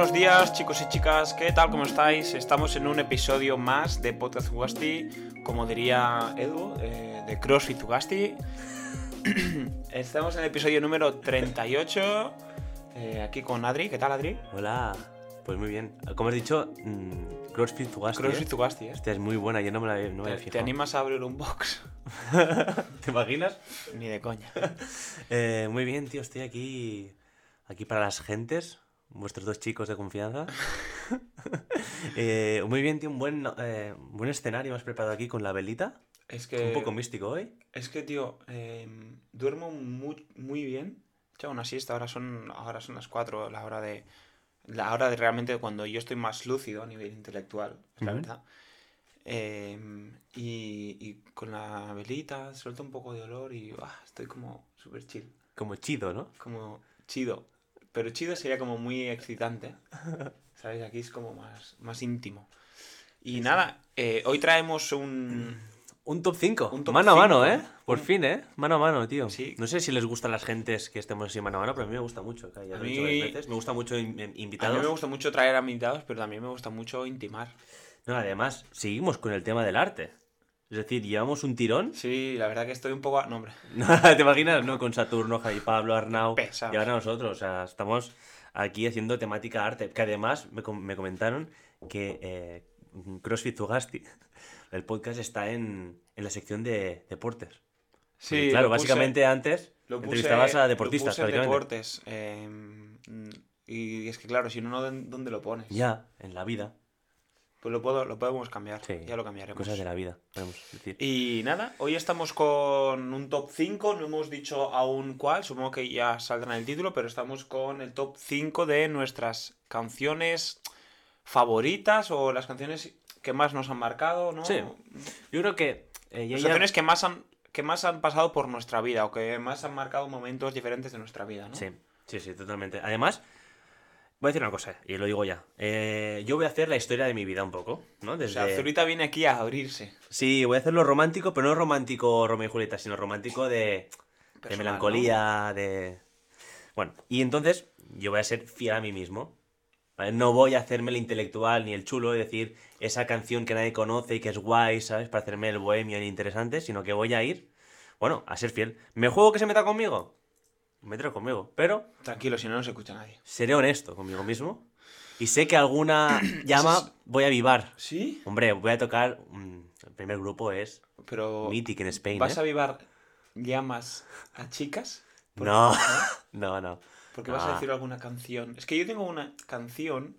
buenos días chicos y chicas, ¿qué tal? ¿Cómo estáis? Estamos en un episodio más de Podcast Zugasti, como diría Edu, eh, de CrossFit Zugasti. Estamos en el episodio número 38, eh, aquí con Adri, ¿qué tal Adri? Hola, pues muy bien. Como has dicho, mm, CrossFit Zugasti. CrossFit ¿eh? Zugasti, ¿eh? Hostia, es muy buena, yo no me la no me ¿Te, fijado. te animas a abrir un box? ¿Te imaginas? Ni de coña. Eh, muy bien, tío, estoy aquí, aquí para las gentes, vuestros dos chicos de confianza. Eh, muy bien, tío, un buen, eh, buen escenario has preparado aquí con la velita. Es que... Un poco místico hoy. Es que, tío, eh, duermo muy, muy bien. He echado una siesta, ahora son, ahora son las 4, la hora de. La hora de realmente cuando yo estoy más lúcido a nivel intelectual, es la verdad. Eh, y, y con la velita suelta un poco de olor y estoy como súper chill. Como chido, ¿no? Como chido. Pero chido sería como muy excitante. ¿Sabes? Aquí es como más, más íntimo. Y nada, eh, hoy traemos un. Un top 5. Un top mano a mano, cinco, ¿eh? Por Un- fin, ¿eh? Mano a mano, tío. Sí. No sé si les gustan las gentes que estemos así mano a mano, pero a mí me gusta mucho. Ya A lo dicho mí- varias veces. Me gusta mucho in- in- A invitados. mí me gusta mucho traer a invitados, pero también me gusta mucho intimar. No, además, seguimos con el tema del arte. Es decir, llevamos un tirón. Sí, la verdad que estoy un poco... No, hombre. ¿Te imaginas? ¿No? Con Saturno, Javi Pablo, Arnau. Pesados. Y ahora nosotros. O sea, estamos aquí haciendo temática arte. Que además me, com- me comentaron que eh, CrossFit Zugasti, el podcast está en, en la sección de deportes. Porque, Sí, claro, lo puse- básicamente antes lo puse- entrevistabas a lo deportistas. puse en deportes. eh, mm, y es que claro, si no, ¿dónde lo pones? Ya, en la vida. Pues lo, puedo, lo podemos cambiar. Sí. Ya lo cambiaremos. Cosas de la vida, podemos decir. Y nada, hoy estamos con un top 5, no hemos dicho aún cuál, supongo que ya saldrá en el título, pero estamos con el top 5 de nuestras canciones favoritas o las canciones que más nos han marcado, ¿no? Sí. Yo creo que eh, ya- Las ya- canciones que más han que más han pasado por nuestra vida o que más han marcado momentos diferentes de nuestra vida, ¿no? Sí, sí, sí, totalmente. Además, voy a decir una cosa, y lo digo ya. Eh, yo voy a hacer la historia de mi vida un poco, ¿no? O Desde... sea, Zurita viene aquí a abrirse. Sí, voy a hacerlo romántico, pero no romántico Romeo y Julieta, sino romántico de, melancolía, de... Bueno, y entonces yo voy a ser fiel a mí mismo. ¿vale? No voy a hacerme el intelectual ni el chulo y decir esa canción que nadie conoce y que es guay, ¿sabes? Para hacerme el bohemio y interesante, sino que voy a ir, bueno, a ser fiel. ¿Me juego que se meta conmigo? Mételo conmigo, pero ¿no? Tranquilo, si no, no se escucha nadie. seré honesto conmigo mismo y sé que alguna llama voy a avivar. ¿Sí? Hombre, voy a tocar. mm, el primer grupo es Pero. Mythic en Spain. ¿Vas ¿eh? a avivar llamas a chicas? ¿Por No, no, no. Porque vas a decir alguna canción. Es que yo tengo una canción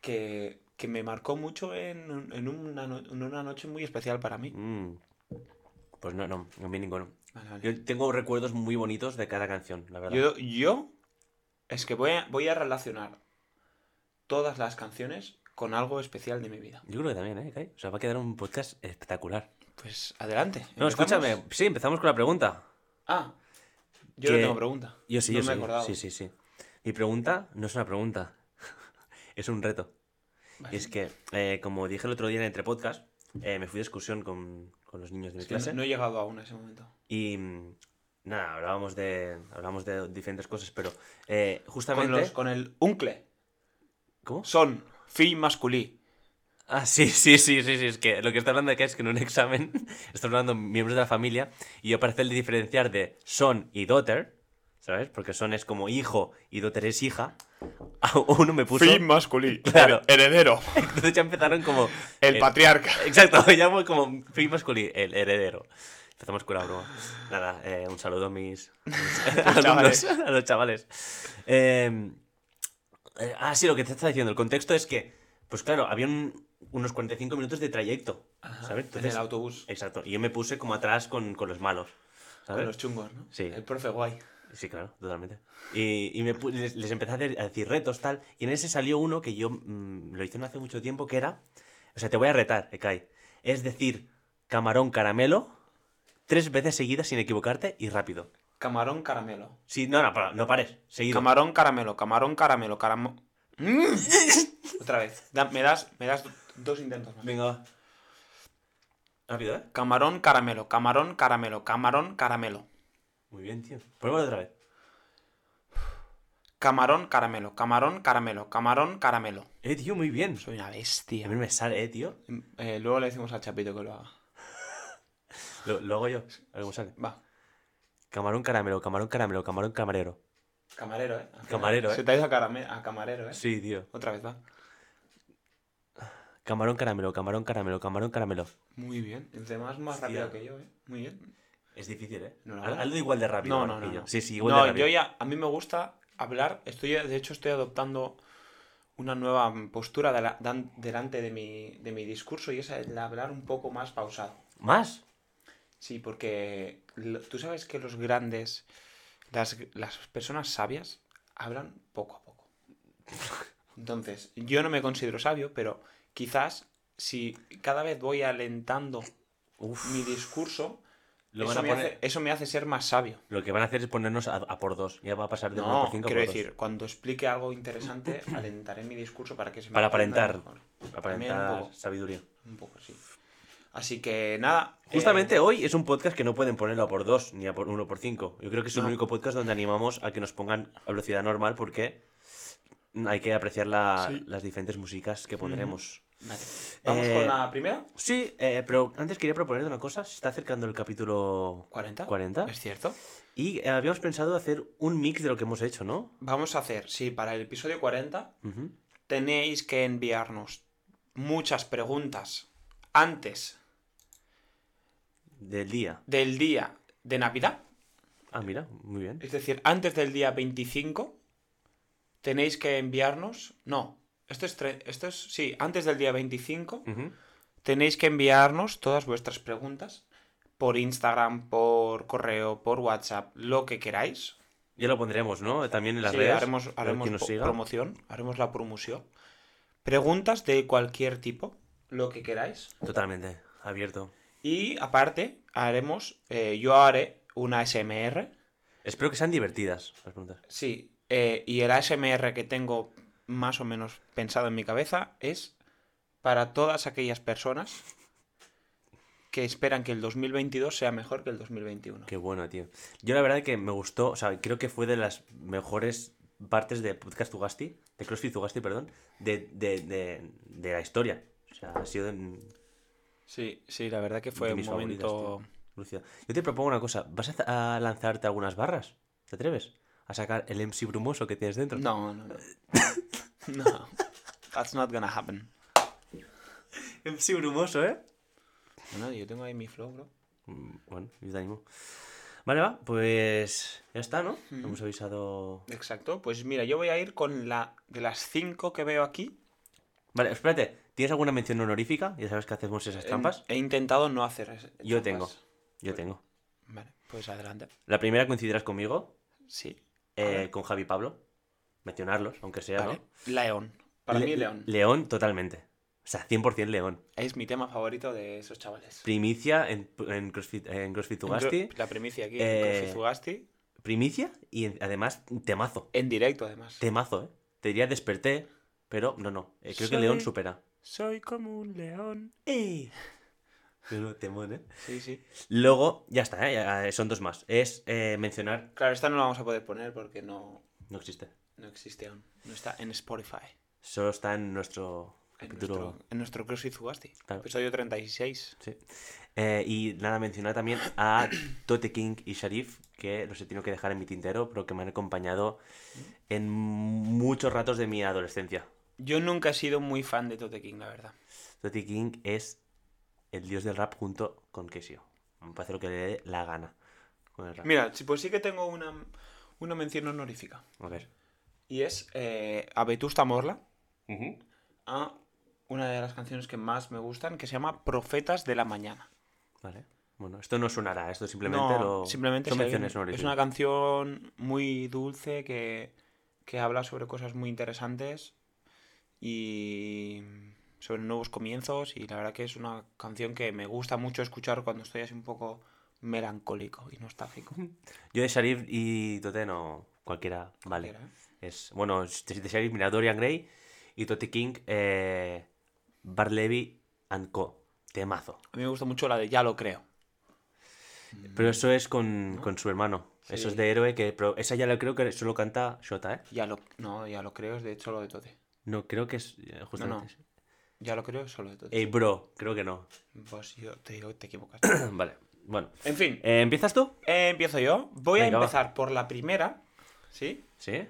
que, que me marcó mucho en, en una, no- en una noche muy especial para mí. Mm. Pues no, no, a mí ninguno. Vale, vale. Yo tengo recuerdos muy bonitos de cada canción, la verdad. Yo, yo es que voy a, voy a relacionar todas las canciones con algo especial de mi vida. Yo creo que también, ¿eh? Kai? O sea, va a quedar un podcast espectacular. Pues adelante. No, ¿empezamos? escúchame. Sí, empezamos con la pregunta. Ah, yo no tengo pregunta. Yo sí, No yo me he sí. acordado. Sí, sí, sí. Mi pregunta no es una pregunta. es un reto. Vale. Y es que, eh, como dije el otro día en Entre Podcast, eh, me fui de excursión con, con los niños de mi clase. no he llegado aún a ese momento. Y nada, hablábamos de, hablábamos de diferentes cosas, pero eh, Con, justamente... los, con el uncle. ¿Cómo? Son, fill masculí. Ah, sí, sí, sí, sí, sí, es que lo que está hablando acá es que en un examen está hablando miembros de la familia y yo para hacerle diferenciar de son y daughter, ¿sabes? Porque son es como hijo y daughter es hija, uno me puso... masculí. Claro. Heredero. Entonces ya empezaron como... El eh, patriarca. Exacto, me llamo como free masculino, el heredero. Empezamos con la broma. Nada, eh, un saludo a mis, a alumnos, chavales. a los chavales. Eh, eh, ah, sí, lo que te estaba diciendo. El contexto es que, pues claro, había un- unos 45 minutos de trayecto, ¿sabes? En el autobús. exacto. Y yo me puse como atrás con, con los malos, ¿sabes? Con los chungos, ¿no? Sí. El profe guay. Sí, claro, totalmente. Y, y me les, les empecé a, hacer- a decir retos, tal. Y en ese salió uno que yo mm, lo hice no hace mucho tiempo, que era... O sea, te voy a retar, Ekai. Es decir, camarón caramelo tres veces seguidas sin equivocarte y rápido. Camarón caramelo. Sí, no, no, no pares. Seguido. Camarón caramelo, camarón caramelo, caramo... Otra vez. Da- me das, me das dos intentos más. Venga, va. Rápido, ¿eh? Camarón caramelo, camarón caramelo, camarón caramelo. Muy bien, tío. Pruébalo otra vez. Camarón, caramelo, camarón, caramelo, camarón, caramelo. Eh, tío, muy bien. Soy una A bestia. mí me sale, eh, tío. Eh, luego le decimos al Chapito que lo haga. Lo, lo hago yo. A ver cómo sale. Va. Camarón caramelo, camarón caramelo, camarón camarero. Camarero, ¿eh? Al final. Camarero, ¿eh? Se te ha ido a, a camarero, ¿eh? Sí, tío. Otra vez, va. Camarón caramelo, camarón caramelo, camarón caramelo. Muy bien. Encima es más Hostia. rápido que yo, ¿eh? Muy bien. Es difícil, ¿eh? No, no, Haz- no. Hazlo igual de rápido. No, no, no. Sí, sí, igual No, de rápido. yo ya, a mí me gusta hablar. Estoy, de hecho, estoy adoptando una nueva postura de la- dan- delante de mi, de mi discurso y es el de hablar un poco más pausado. ¿Más? Sí, porque lo- tú sabes que los grandes, las, las personas sabias, hablan poco a poco. Entonces, yo no me considero sabio, pero quizás si cada vez voy alentando Uf. mi discurso, Lo eso, van a me poner- hace, eso me hace ser más sabio. Lo que van a hacer es ponernos a, a por dos. Ya va a pasar de 1 No, por 5 quiero por dos. decir, cuando explique algo interesante, alentaré mi discurso para que se me Para aparentar. mejor. También un Aparentar poco, sabiduría. un poco, sí. Así que nada. eh, Justamente hoy es un podcast que no pueden ponerlo a por 2 ni a por 1 por 5. Yo creo que es el No. único podcast donde animamos a que nos pongan a velocidad normal porque hay que apreciar la- Sí. las diferentes músicas que pondremos. Vale. Vamos Eh, con la primera. Sí, eh, pero antes quería proponerte una cosa. Se está acercando el capítulo 40. 40. ¿Es cierto? Y eh, habíamos pensado hacer un mix de lo que hemos hecho, ¿no? Vamos a hacer, sí, para el episodio 40 Ujú. tenéis que enviarnos muchas preguntas antes Del día. del día de Navidad. Ah, mira, muy bien. Es decir, antes del día 25 tenéis que enviarnos... No, esto es... Esto es sí, antes del día 25 Ujú. tenéis que enviarnos todas vuestras preguntas por Instagram, por correo, por WhatsApp, lo que queráis. Ya lo pondremos, ¿no? También en las Sí, redes. haremos, haremos nos siga. promoción, haremos la promoción. Preguntas de cualquier tipo, lo que queráis. Totalmente, abierto. Y aparte, haremos, eh, yo haré una ASMR. Espero que sean divertidas las preguntas. Sí, eh, y el ASMR que tengo más o menos pensado en mi cabeza es para todas aquellas personas que esperan que el 2022 sea mejor que el 2021. Qué bueno, tío. Yo la verdad que me gustó, o sea, creo que fue de las mejores partes de Podcast Zugasti, de CrossFit Zugasti, perdón, de, de, de, de la historia. O sea, ha sido de, Sí, sí, la verdad que fue un momento... Lucio. Yo te propongo una cosa, ¿vas a, a lanzarte algunas barras? ¿Te atreves? A sacar el MC brumoso que tienes dentro. No, no, no. no, that's not gonna happen. MC brumoso, ¿eh? No, yo tengo ahí mi flow, bro. Mm, Bueno, yo te animo. Vale, va, pues ya está, ¿no? Hemos avisado... Exacto, pues mira, yo voy a ir con la de las cinco que veo aquí. Vale, espérate, ¿tienes alguna mención honorífica? Ya sabes que hacemos esas trampas. He, he intentado no hacer es- Yo trampas. tengo, yo tengo. Vale, pues adelante. La primera coincidirás conmigo, Sí. eh, con Javi Pablo. Mencionarlos, aunque sea, Vale. ¿no? León. Para Le- mí, León. León, totalmente. O sea, 100% León. Es mi tema favorito de esos chavales. Primicia en, en CrossFit, en CrossFit Zugasti. La primicia aquí Eh, en CrossFit Zugasti. Primicia y además temazo. En directo, además. Temazo, ¿eh? Te diría desperté, pero no, no. Eh, creo que Soy- León supera. Soy como un león. ¡Ey! Pero temón, ¿eh? Sí, sí. Luego, ya está, ¿eh? Ya, son dos más. Es eh, mencionar... Claro, esta no la vamos a poder poner porque no, No existe. No existe aún. No está en Spotify. Solo está en nuestro En capítulo... nuestro, en nuestro CrossFit Zugasti. Claro. Episodio 36. Sí. Eh, y nada, mencionar también a Tote King y Sharif, que los he tenido que dejar en mi tintero, pero que me han acompañado en muchos ratos de mi adolescencia. Yo nunca he sido muy fan de Tote King, la verdad. Tote King es el dios del rap junto con Kesio. Me parece lo que le dé la gana con el rap. Mira, pues sí que tengo una, una mención honorífica. A ver. Y es eh, a Vetusta Morla, a una de las canciones que más me gustan, que se llama Profetas de la Mañana. Vale. Bueno, esto no sonará, esto simplemente No, lo... simplemente si es una canción muy dulce que, que habla sobre cosas muy interesantes y sobre nuevos comienzos y la verdad que es una canción que me gusta mucho escuchar cuando estoy así un poco melancólico y nostálgico. Yo de Sharif y Tote no... Cualquiera, vale. Cualquiera, ¿eh? Es, bueno, de mira, Dorian Gray y Tote King, eh, Bar Levy and Co. Temazo. A mí me gusta mucho la de Ya lo creo. Pero eso es con, con su hermano. Eso es de héroe que. pero esa ya la creo que solo canta Shota, ¿eh? Ya lo, no, ya lo creo, es de solo de Tote. No, creo que es. eh, Justamente. no. Ya lo creo, es solo de Tote. Ey, bro, creo que no. Pues yo te digo, te equivocas. vale, bueno. en fin, Eh, ¿Empiezas tú? eh, empiezo yo. Voy Venga, a va. empezar por la primera, ¿sí? ¿Sí?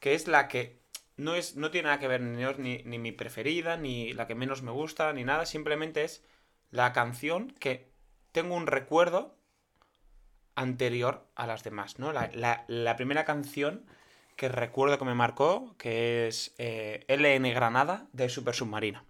Que es la que no, es, no tiene nada que ver ni, ni, mi preferida, ni la que menos me gusta, ni nada. Simplemente es la canción que tengo un recuerdo anterior a las demás, ¿no? La, la- primera canción que recuerdo que me marcó, que es eh, LN Granada de Super Submarina.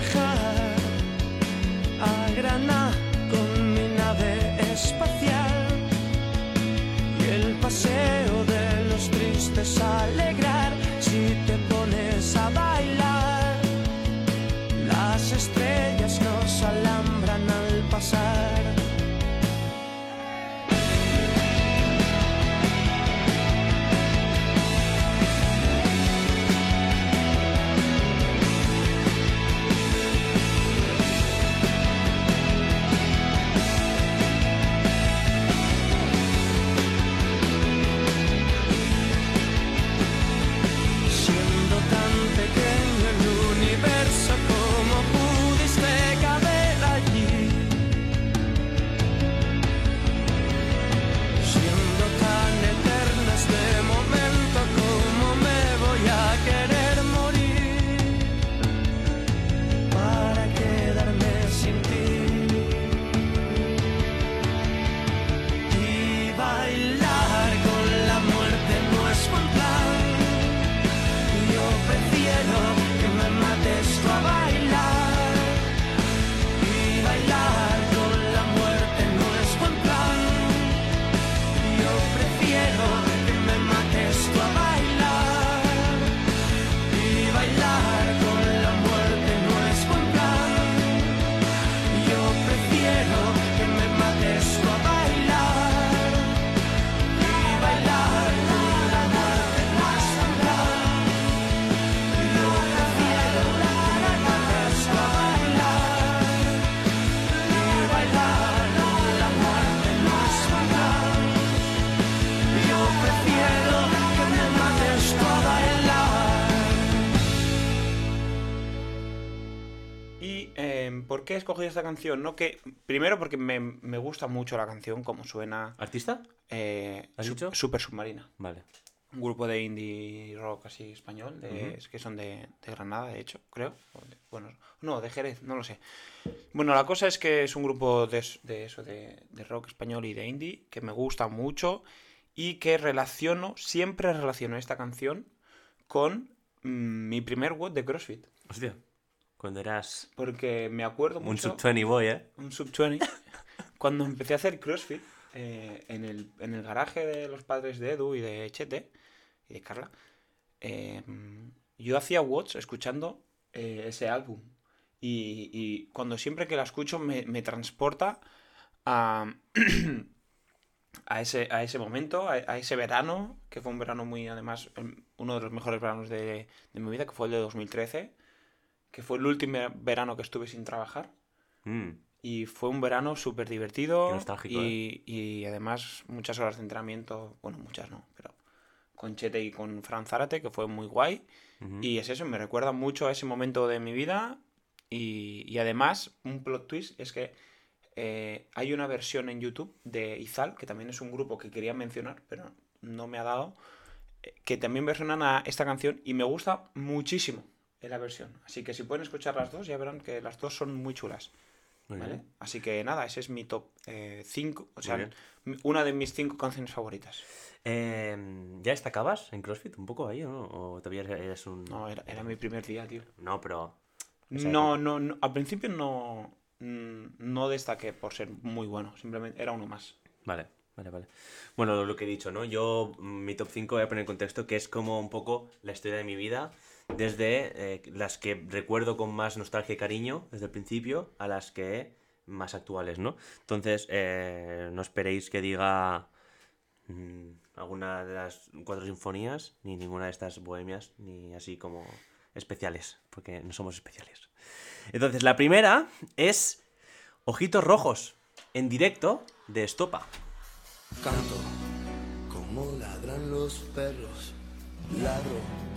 Podría escogido esta canción? No que primero porque me, me gusta mucho la canción, como suena ¿Artista? eh, ¿Has Su- dicho? Super Submarina. Vale. Un grupo de indie rock así español, de- Ujú. es que son de, de Granada, de hecho, creo. Bueno, no, de Jerez, no lo sé. Bueno, la cosa es que es un grupo de, de eso, de, de rock español y de indie, que me gusta mucho y que relaciono, siempre relaciono esta canción con mm, mi primer WOD de CrossFit. Hostia. Cuando eras Porque me acuerdo un mucho... sub-20 boy, ¿eh? un sub 20 cuando empecé a hacer CrossFit eh, en, el, en el garaje de los padres de Edu y de Chete y de Carla, eh, yo hacía watch escuchando eh, ese álbum. Y, y cuando siempre que la escucho me, me transporta a, a, ese, a ese momento, a, a ese verano, que fue un verano muy, además, em, uno de los mejores veranos de, de mi vida, que fue el de 2013, que fue el último verano que estuve sin trabajar. Mm. Y fue un verano súper divertido. Nostálgico, ¿eh? y, y además muchas horas de entrenamiento. Bueno, muchas no, pero con Chete y con Fran Zárate, que fue muy guay. Y es eso, me recuerda mucho a ese momento de mi vida. Y, y además, un plot twist es que eh, hay una versión en YouTube de Izal, que también es un grupo que quería mencionar, pero no me ha dado, eh, que también versionan a esta canción y me gusta muchísimo en la versión. Así que si pueden escuchar las dos, ya verán que las dos son muy chulas. Muy ¿vale? bien. Así que nada, ese es mi top 5, o sea, una de mis cinco canciones favoritas. Eh, ¿Ya destacabas en CrossFit un poco ahí o no? ¿O todavía eres un...? No, era, era mi primer día, tío. No, pero... No, no, no, al principio no, mm, no destaqué por ser muy bueno, simplemente era uno más. Vale, vale, vale. Bueno, lo, lo que he dicho, ¿no? Yo, mm, mi top 5 voy a poner en contexto que es como un poco la historia de mi vida, desde eh, las que recuerdo con más nostalgia y cariño desde el principio a las que más actuales, ¿no? Entonces, eh, no esperéis que diga mm, alguna de las cuatro sinfonías, ni ninguna de estas bohemias, ni así como especiales, porque no somos especiales. Entonces, la primera es Ojitos Rojos, en directo de Estopa. Canto como ladran los perros, ladro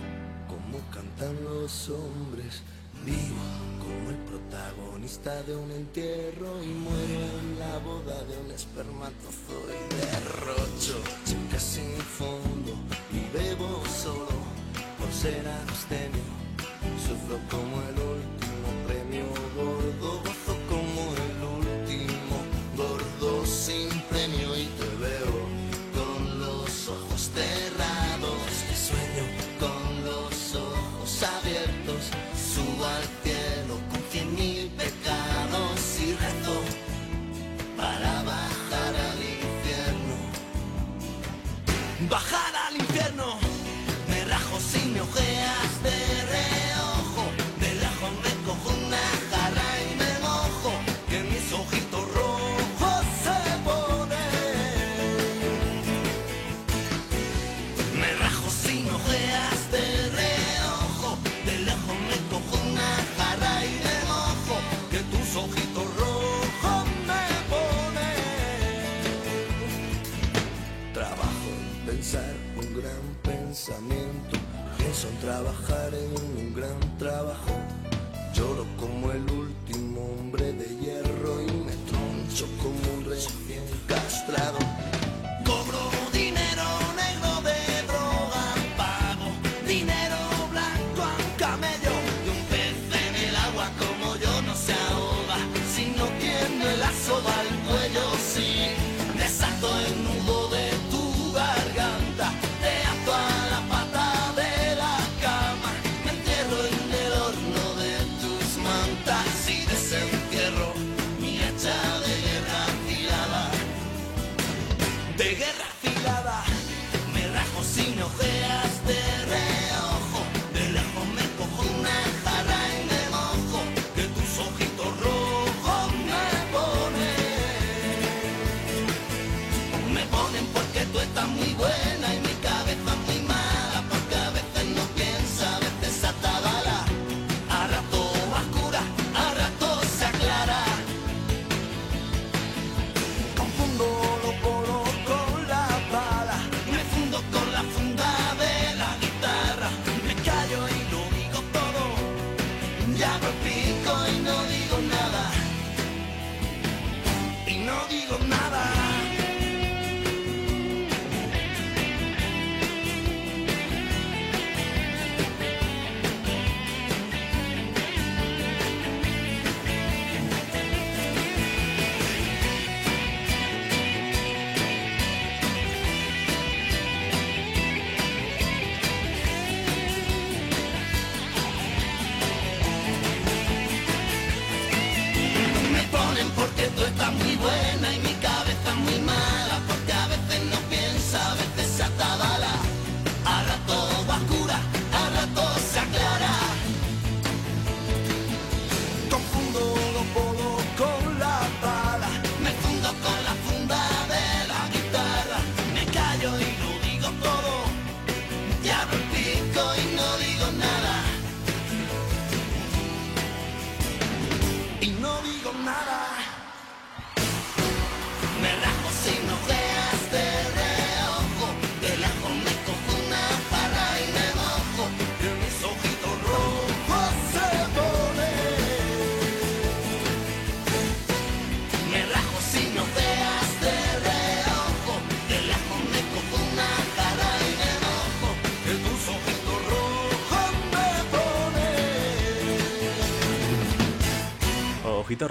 como cantan los hombres, vivo como el protagonista de un entierro y muero en la boda de un espermatozoide. Rocho, chicas sin fondo y bebo solo por ser abstemio. Sufro como el último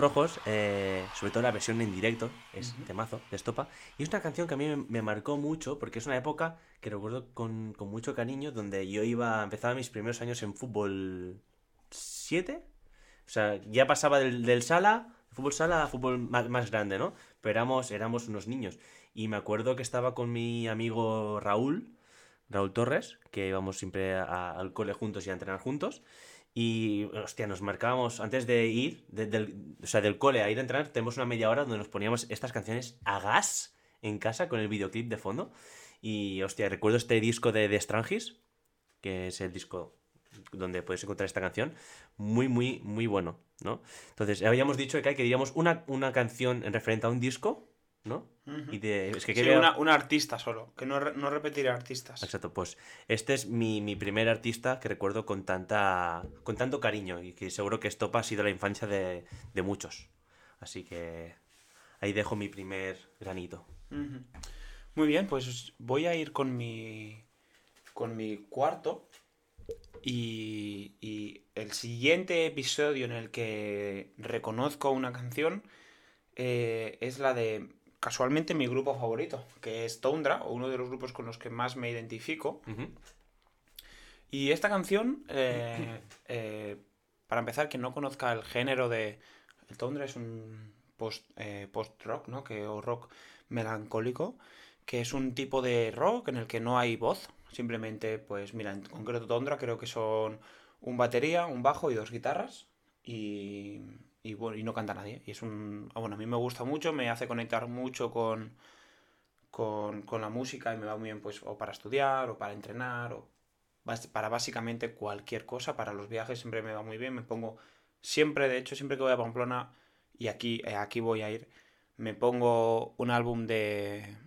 Rojos, eh, sobre todo la versión en directo, es temazo, de Estopa. Y es una canción que a mí me, me marcó mucho porque es una época que recuerdo con, con mucho cariño, donde yo iba, empezaba mis primeros años en fútbol 7. O sea, ya pasaba del, del sala, fútbol sala a fútbol más, más grande, ¿no? Pero éramos, éramos unos niños. Y me acuerdo que estaba con mi amigo Raúl, Raúl Torres, que íbamos siempre a- al cole juntos y a entrenar juntos. Y, hostia, nos marcábamos, antes de ir, de- del, o sea, del cole a ir a entrenar, tenemos una media hora donde nos poníamos estas canciones a gas en casa con el videoclip de fondo. Y, hostia, recuerdo este disco de The Strangis, que es el disco donde puedes encontrar esta canción, muy, muy, muy bueno, ¿no? Entonces, habíamos dicho que hay que diríamos una, una canción en referente a un disco, ¿no? Y de, es que Sí, quería- una, una artista solo, que no, no repetiré artistas. Exacto, pues este es mi, mi primer artista que recuerdo con tanta con tanto cariño y que seguro que Estopa ha sido la infancia de, de muchos. Así que ahí dejo mi primer granito. Muy bien, pues voy a ir con mi con mi cuarto y, y el siguiente episodio en el que reconozco una canción eh, es la de casualmente mi grupo favorito, que es Tundra, o uno de los grupos con los que más me identifico. Y esta canción, eh, eh, para empezar, quien no conozca el género de... El Tundra es un post, eh, post-rock, ¿no? Que, o rock melancólico, que es un tipo de rock en el que no hay voz. Simplemente, pues mira, en concreto Tundra creo que son un batería, un bajo y dos guitarras. Y, y bueno, y no canta nadie. Y es un... ah, Bueno, a mí me gusta mucho, me hace conectar mucho con, con, con la música y me va muy bien pues o para estudiar o para entrenar o para básicamente cualquier cosa, para los viajes siempre me va muy bien, me pongo siempre, de hecho, siempre que voy a Pamplona y aquí, eh, aquí voy a ir, me pongo un álbum de,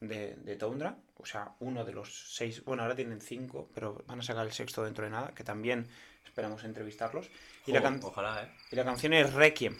de, de Tundra, o sea, uno de los seis, bueno, ahora tienen cinco, pero van a sacar el sexto dentro de nada, que también esperamos entrevistarlos. Y, la, can- Ojalá, ¿eh? y la canción es Requiem.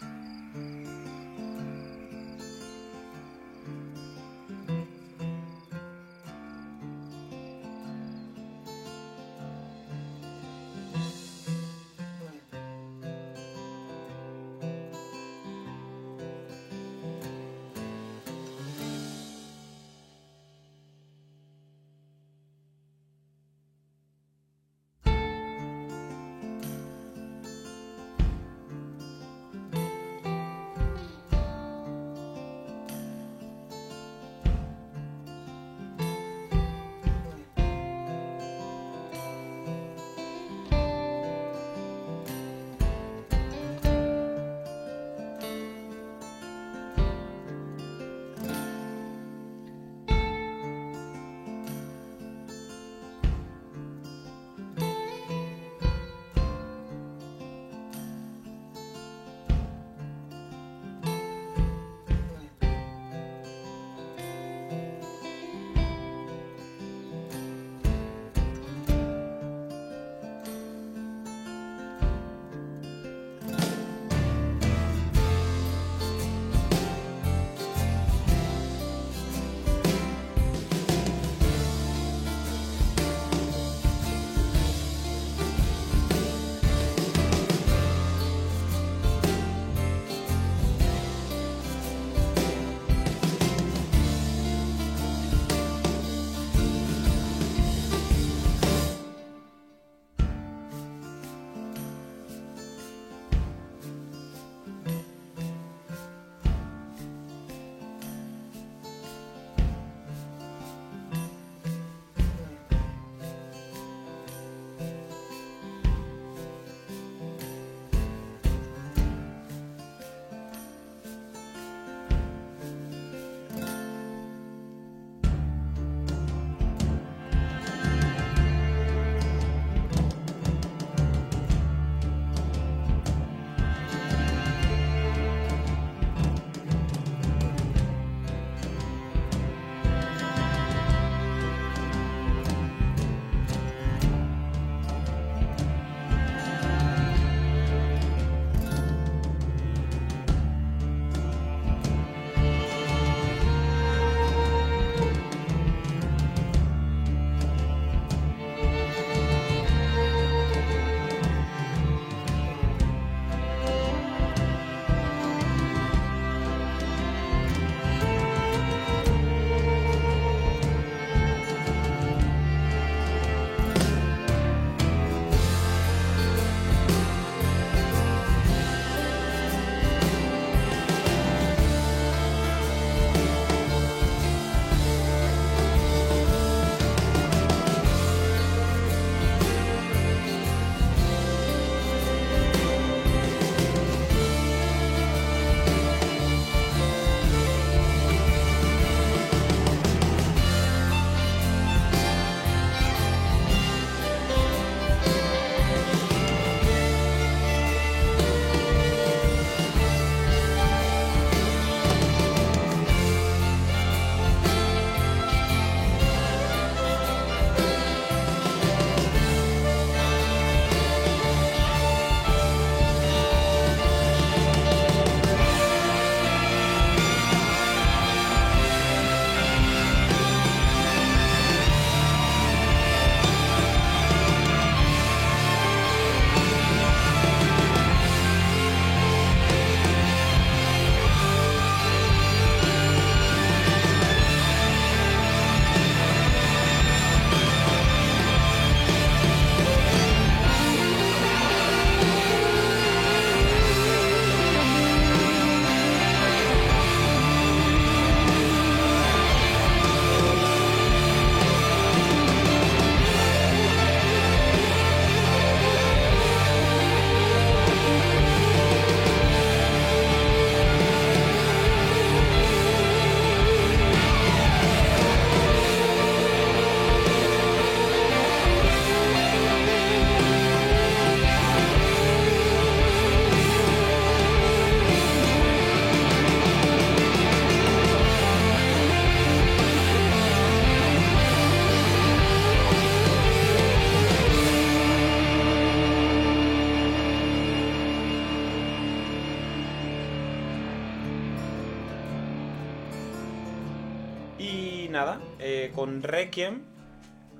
Con Requiem,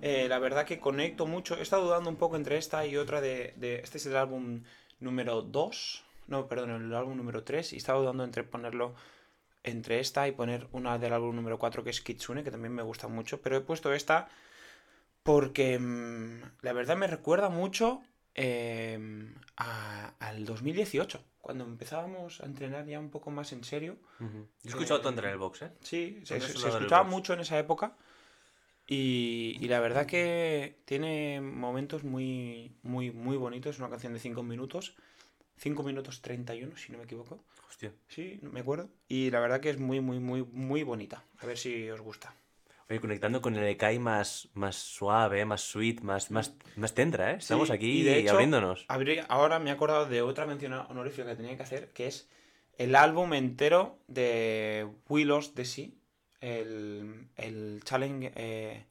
eh, la verdad que conecto mucho. He estado dudando un poco entre esta y otra de. de- este es el álbum número 2. No, perdón, el álbum número 3. Y estaba dudando entre ponerlo entre esta y poner una del álbum número 4 que es Kitsune, que también me gusta mucho. Pero he puesto esta porque mm, la verdad me recuerda mucho eh, a- al 2018, cuando empezábamos a entrenar ya un poco más en serio. Yo he escuchado Thunder en el box, ¿eh? Sí, se, escuchaba mucho en esa época. Y, y la verdad que tiene momentos muy, muy, muy bonitos. Es una canción de 5 minutos. 5 minutos 31, si no me equivoco. Hostia. Sí, me acuerdo. Y la verdad que es muy, muy, muy, muy bonita. A ver si os gusta. Oye, conectando con el Ekai más, más suave, más sweet, más, más, más tendra, ¿eh? Estamos Sí, aquí y de hecho, abriéndonos. ahora me he acordado de otra mención honorífica que tenía que hacer, que es el álbum entero de Willows de Sea. El, el challenge. eh,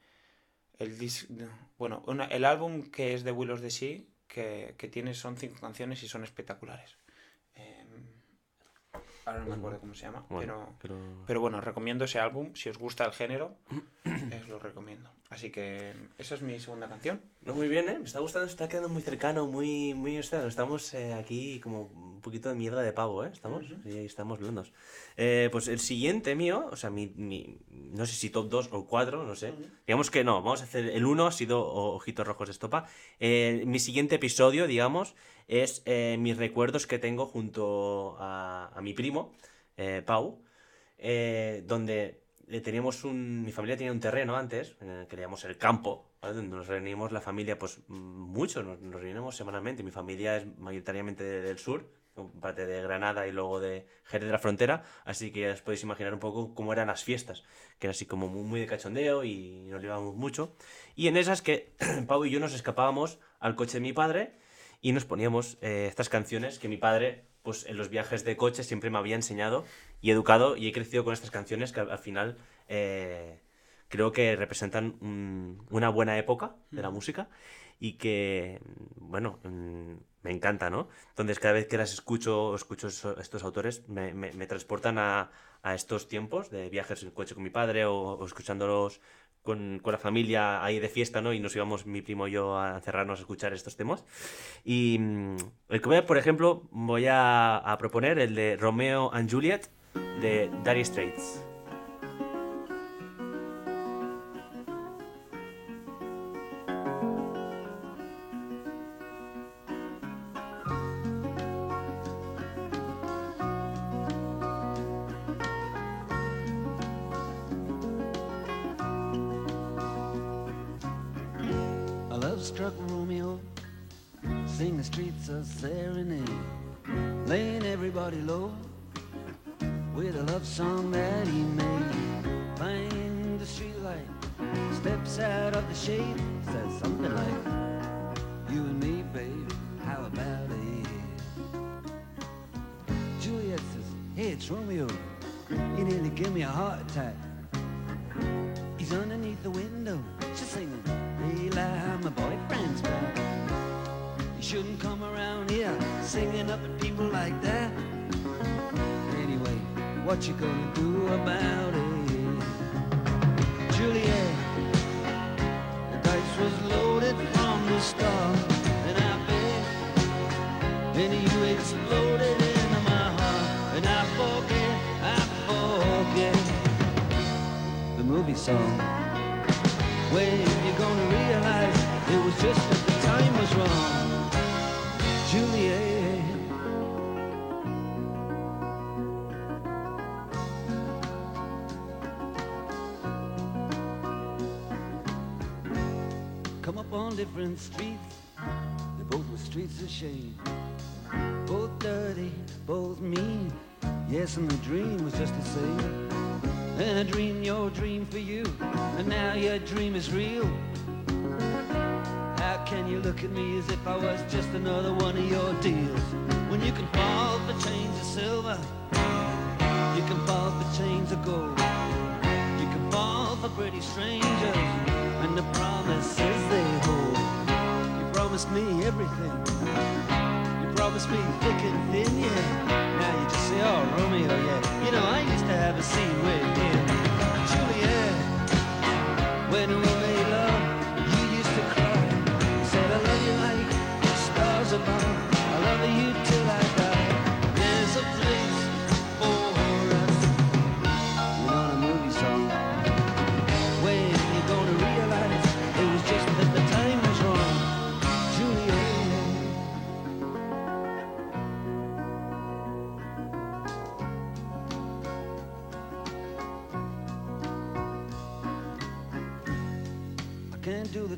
el dis- no, bueno, una- el álbum que es de Willows de Sea, que, que tiene, son cinco canciones y son espectaculares. Eh, ahora no me acuerdo cómo se llama, Bueno, pero, pero... pero bueno, recomiendo ese álbum. Si os gusta el género, os lo recomiendo. Así que esa es mi segunda canción. No, muy bien, ¿eh? Me está gustando, está quedando muy cercano, muy... muy ostras, estamos eh, aquí como un poquito de mierda de pavo, ¿eh? Estamos, sí, estamos blandos. Eh, pues el siguiente mío, o sea, mi, mi- no sé si top 2 o 4, no sé. Digamos que no, vamos a hacer el 1, ha sido o- Ojitos Rojos de Estopa. Eh, mi siguiente episodio, digamos, es mis recuerdos que tengo junto a, a mi primo, Pau, donde teníamos un, mi familia tenía un terreno antes, eh, que le llamamos el campo, ¿vale? donde nos reunimos la familia, pues mucho, nos, nos reunimos semanalmente. Mi familia es mayoritariamente de- del sur, parte de Granada y luego de Jerez de la Frontera, así que ya os podéis imaginar un poco cómo eran las fiestas, que era así como muy, muy de cachondeo y nos llevábamos mucho. Y en esas que Pau y yo nos escapábamos al coche de mi padre y nos poníamos eh, estas canciones que mi padre, pues en los viajes de coche siempre me había enseñado y educado y he crecido con estas canciones que al, al final eh, creo que representan un- una buena época de la música y que, bueno, mm, me encanta, ¿no? Entonces cada vez que las escucho o escucho estos autores me, me- me transportan a, a estos tiempos de viajes en coche con mi padre o, o escuchándolos con, con la familia ahí de fiesta, ¿no? Y nos íbamos mi primo y yo a encerrarnos a escuchar estos temas. Y mm, el que voy a, por ejemplo, voy a, a proponer el de Romeo and Juliet de Dire Straits. With a love song that he made. Find the streetlight, steps out of the shade, says something like, "You and me, babe, how about it?" Juliet says, "Hey, it's Romeo. You nearly give me a heart attack." He's underneath the window. She's singing, Eli, my boyfriend's back. You shouldn't come around here singing up at people like that. What you gonna do about it? Juliet, the dice was loaded from the start. And I bet, and you exploded into my heart. And I forget, I forget the movie song. When you're gonna realize it was just that the time was wrong. Juliet. Different streets, they both were streets of shame. Both dirty, both mean. Yes, and the dream was just the same. And I dreamed your dream for you, and now your dream is real. How can you look at me as if I was just another one of your deals? When you can fall for chains of silver, you can fall for chains of gold. You can fall for pretty strangers, and the promises they promised me everything. You promised me thick and thin, yeah. Now you just say, oh, Romeo, yeah. You know, I used to have a scene with him. Juliet, when we made love, you used to cry. You said, I love you like stars above. I love you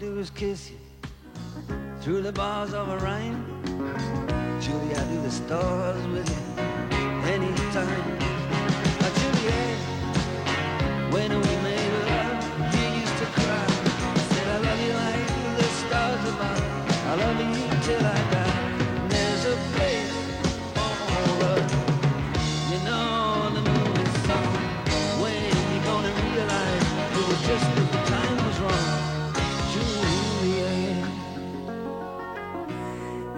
Do is kiss you through the bars of a rhyme. Julie, I do the stars with you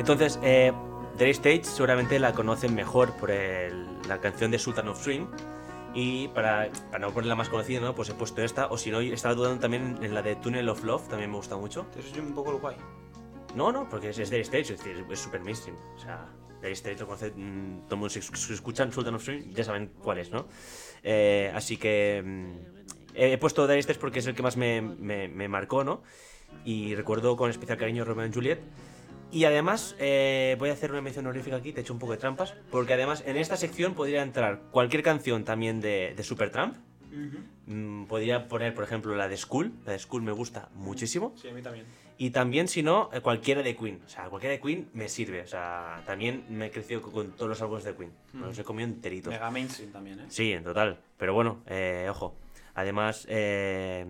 Entonces, eh, Dare Stage seguramente la conocen mejor por el- la canción de Sultan of Swing. Y para, para no ponerla más conocida, ¿no? Pues he puesto esta. O si no, estaba dudando también en la de Tunnel of Love, también me gusta mucho. Eso es un poco lo guay. No, no, porque es, es Dare Stage, es decir, es super mainstream. O sea, Dare Stage lo conoce mm, todo el mundo. Si, si escuchan Sultan of Swing, ya saben cuál es, ¿no? Eh, así que mm, he, he puesto Dare Stage porque es el que más me, me- me marcó, ¿no? Y recuerdo con especial cariño Romeo y Juliet. Y además, eh, voy a hacer una mención honorífica aquí, te he hecho un poco de trampas, porque además en esta sección podría entrar cualquier canción también de, de Supertramp. Mm, podría poner, por ejemplo, la de School. La de School me gusta muchísimo. Sí, a mí también. Y también, si no, eh, cualquiera de Queen. O sea, cualquiera de Queen me sirve. O sea, también me he crecido con, todos los álbumes de Queen. Me los he comido enteritos. Mega mainstream también, ¿eh? Sí, en total. Pero bueno, eh, ojo. Además, eh,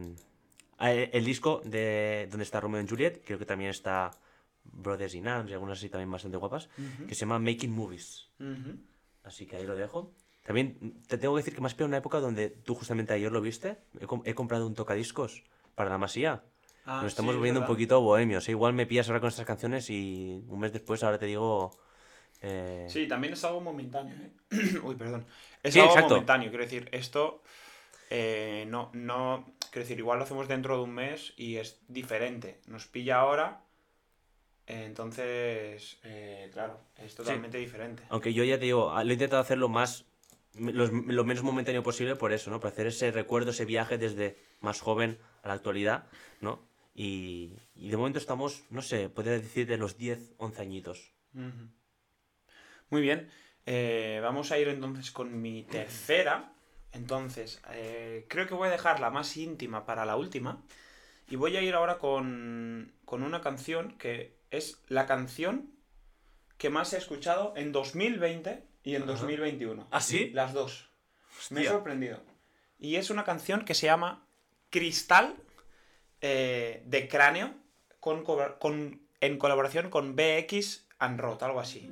el disco de donde está Romeo y Juliet, creo que también está Brothers in Arms y algunas así también bastante guapas, que se llama Making Movies. Ujú. Así que ahí lo dejo. También te tengo que decir que me has pillado una época donde tú justamente ayer lo viste. He, com- he comprado un tocadiscos para la masía. Ah, Nos estamos sí, volviendo un verdad. poquito bohemios. ¿eh? Igual me pillas ahora con estas canciones y un mes después ahora te digo... eh, Sí, también es algo momentáneo, ¿eh? Uy, perdón. Es Sí, algo exacto. momentáneo, quiero decir, esto eh, no, no, quiero decir, igual lo hacemos dentro de un mes y es diferente. Nos pilla ahora, entonces, eh, claro, es totalmente diferente. Aunque yo ya te digo, lo he intentado hacerlo más... Lo, lo menos momentáneo posible por eso, ¿no? Para hacer ese recuerdo, ese viaje desde más joven a la actualidad, ¿no? Y, y de momento estamos, no sé, podría decir de los 10, 11 añitos. Muy bien, eh, vamos a ir entonces con mi tercera. Entonces, eh, creo que voy a dejar la más íntima para la última. Y voy a ir ahora con, con una canción que es la canción que más he escuchado en 2020 y en 2021. ¿Ah, sí? Las dos. Me he sorprendido. Y es una canción que se llama Cristal eh, de Cráneo con, co- con- en colaboración con BX and Rot, algo así.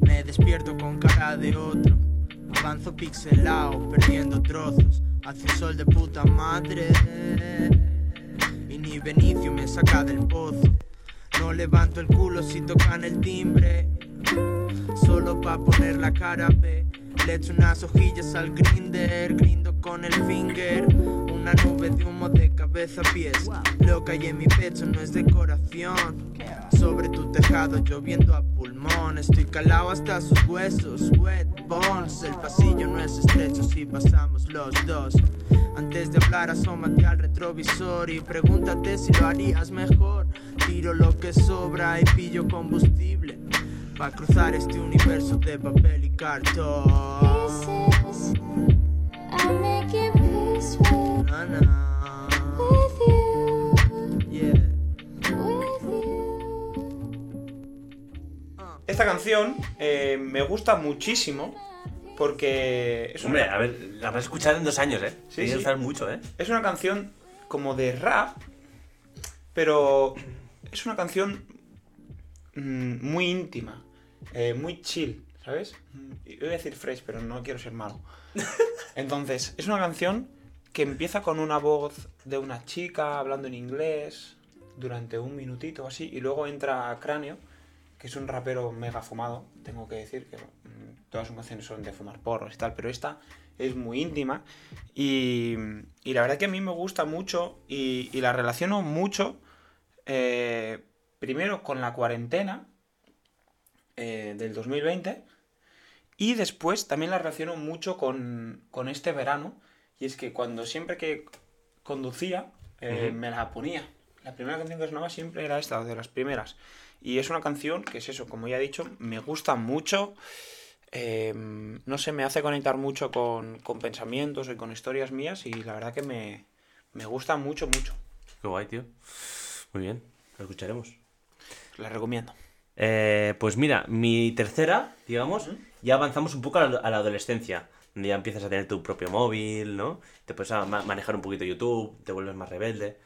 Me despierto con cara de otro. Avanzo pixelado, perdiendo trozos. Hace un sol de puta madre. Y ni Benicio me saca del pozo. No levanto el culo si tocan el timbre. Solo pa' poner la cara. Le echo unas hojillas al grinder, grindo con el finger. Una nube de humo de cabeza a pies. Lo que hay en mi pecho no es decoración. Sobre tu tejado lloviendo a pulmón. Estoy calado hasta sus huesos, wet bones. El pasillo no es estrecho si pasamos los dos. Antes de hablar, asómate al retrovisor y pregúntate si lo harías mejor. Tiro lo que sobra y pillo combustible. Pa' cruzar este universo de papel y cartón. You. Esta canción eh, me gusta muchísimo porque es Hombre, una, a ver, la vas a escuchar en dos años, ¿eh? Sí, Tienes que sí. usar mucho, ¿eh? es una canción como de rap, pero es una canción mm, muy íntima, eh, muy chill, ¿sabes? Mm, Iba a decir fresh, pero no quiero ser malo. Entonces, es una canción que empieza con una voz de una chica hablando en inglés durante un minutito o así, y luego entra Cráneo, que es un rapero mega fumado, tengo que decir que mm, todas sus canciones son de fumar porros y tal, pero esta es muy íntima y, y la verdad que a mí me gusta mucho y, y la relaciono mucho, eh, primero con la cuarentena eh, del 2020 y después también la relaciono mucho con, con este verano y es que cuando siempre que conducía eh, me la ponía. La primera canción que sonaba siempre era esta, de las primeras. Y es una canción que es eso, como ya he dicho, me gusta mucho. eh, no sé, me hace conectar mucho con, con pensamientos y con historias mías y la verdad que me, me gusta mucho, mucho. Qué guay, tío. Muy bien, lo escucharemos. La recomiendo. Eh, pues mira, mi tercera, digamos, ya avanzamos un poco a la, a la adolescencia, donde ya empiezas a tener tu propio móvil, ¿no? Te puedes a ma- manejar un poquito YouTube, te vuelves más rebelde.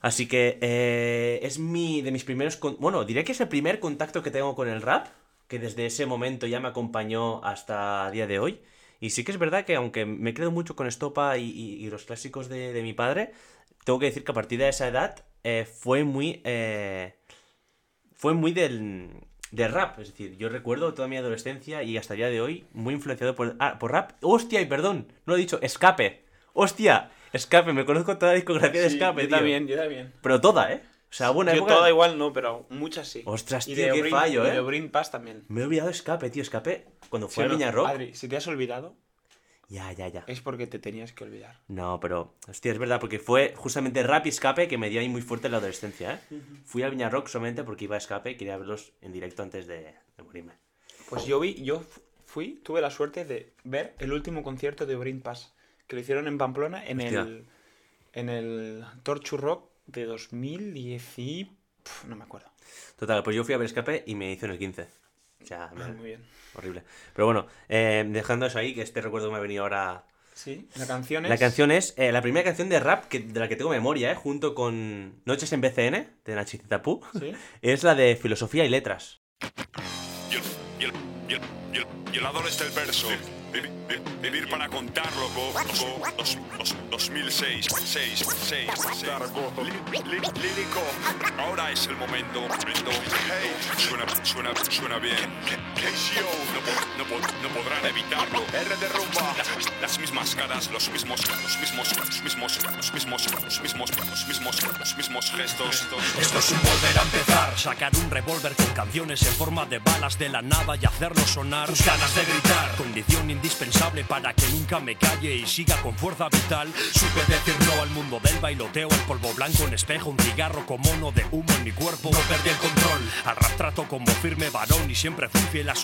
Así que eh, es mi de mis primeros, con- bueno, diría que es el primer contacto que tengo con el rap, que desde ese momento ya me acompañó hasta día de hoy. Y sí que es verdad que aunque me quedo mucho con Estopa y, y- y los clásicos de, de mi padre, tengo que decir que a partir de esa edad eh, fue muy... eh, fue muy del, del rap. Es decir, yo recuerdo toda mi adolescencia y hasta el día de hoy muy influenciado por, ah, por rap. ¡Hostia! Y perdón, no lo he dicho, escape. ¡Hostia! Escape, me conozco toda la discografía de Sí, escape, yo tío. también, yo también. Pero toda, ¿eh? O sea, buena Yo época. toda igual no, pero muchas sí. Ostras, Y tío, qué Brin- fallo, y ¿eh? de Brin Pass también. Me he olvidado escape, tío. Escape cuando fue Sí, a no. Adri, si te has olvidado, Ya, ya, ya. es porque te tenías que olvidar. No, pero, hostia, es verdad, porque fue justamente rap y escape que me dio ahí muy fuerte en la adolescencia, ¿eh? Fui a Viña Rock solamente porque iba a escape y quería verlos en directo antes de, de morirme. Pues yo vi, yo fu- fui, tuve la suerte de ver el último concierto de Brin Pass, que lo hicieron en Pamplona en Hostia. el en el Torture Rock de 2010 y... no me acuerdo. Total, pues yo fui a ver escape y me hizo en el 15. O sea, me- muy bien. horrible. Pero bueno, eh, dejando eso ahí, que este recuerdo me ha venido ahora. Sí, la canción es... La canción es eh, la primera canción de rap que, de la que tengo memoria, ¿eh? junto con Noches en BCN, de Nachicita Pu. Sí. Es la de Filosofía y Letras. Y el, y el, y el, y el, y el lado es el verso. Vi- vi- vivir para contarlo. Go, go, dos, dos, 2006. 6, 6, Li- li- lírico. Ahora es el momento. momento. Suena, suena, suena bien. No, no po- no podrán evitarlo. R de rumba. Las, mismas caras, los mismos, los mismos, los mismos, los mismos, los mismos, los mismos, los mismos gestos. Esto es un volver a empezar. Sacar un revólver con canciones en forma de balas de la nada y hacerlo sonar. Tus ganas de gritar. Condición indispensable para que nunca me calle y siga con fuerza vital. Supe decir no al mundo del bailoteo, el polvo blanco en espejo, un cigarro con mono de humo en mi cuerpo. No perdí el control. Al como firme varón y siempre fui fiel a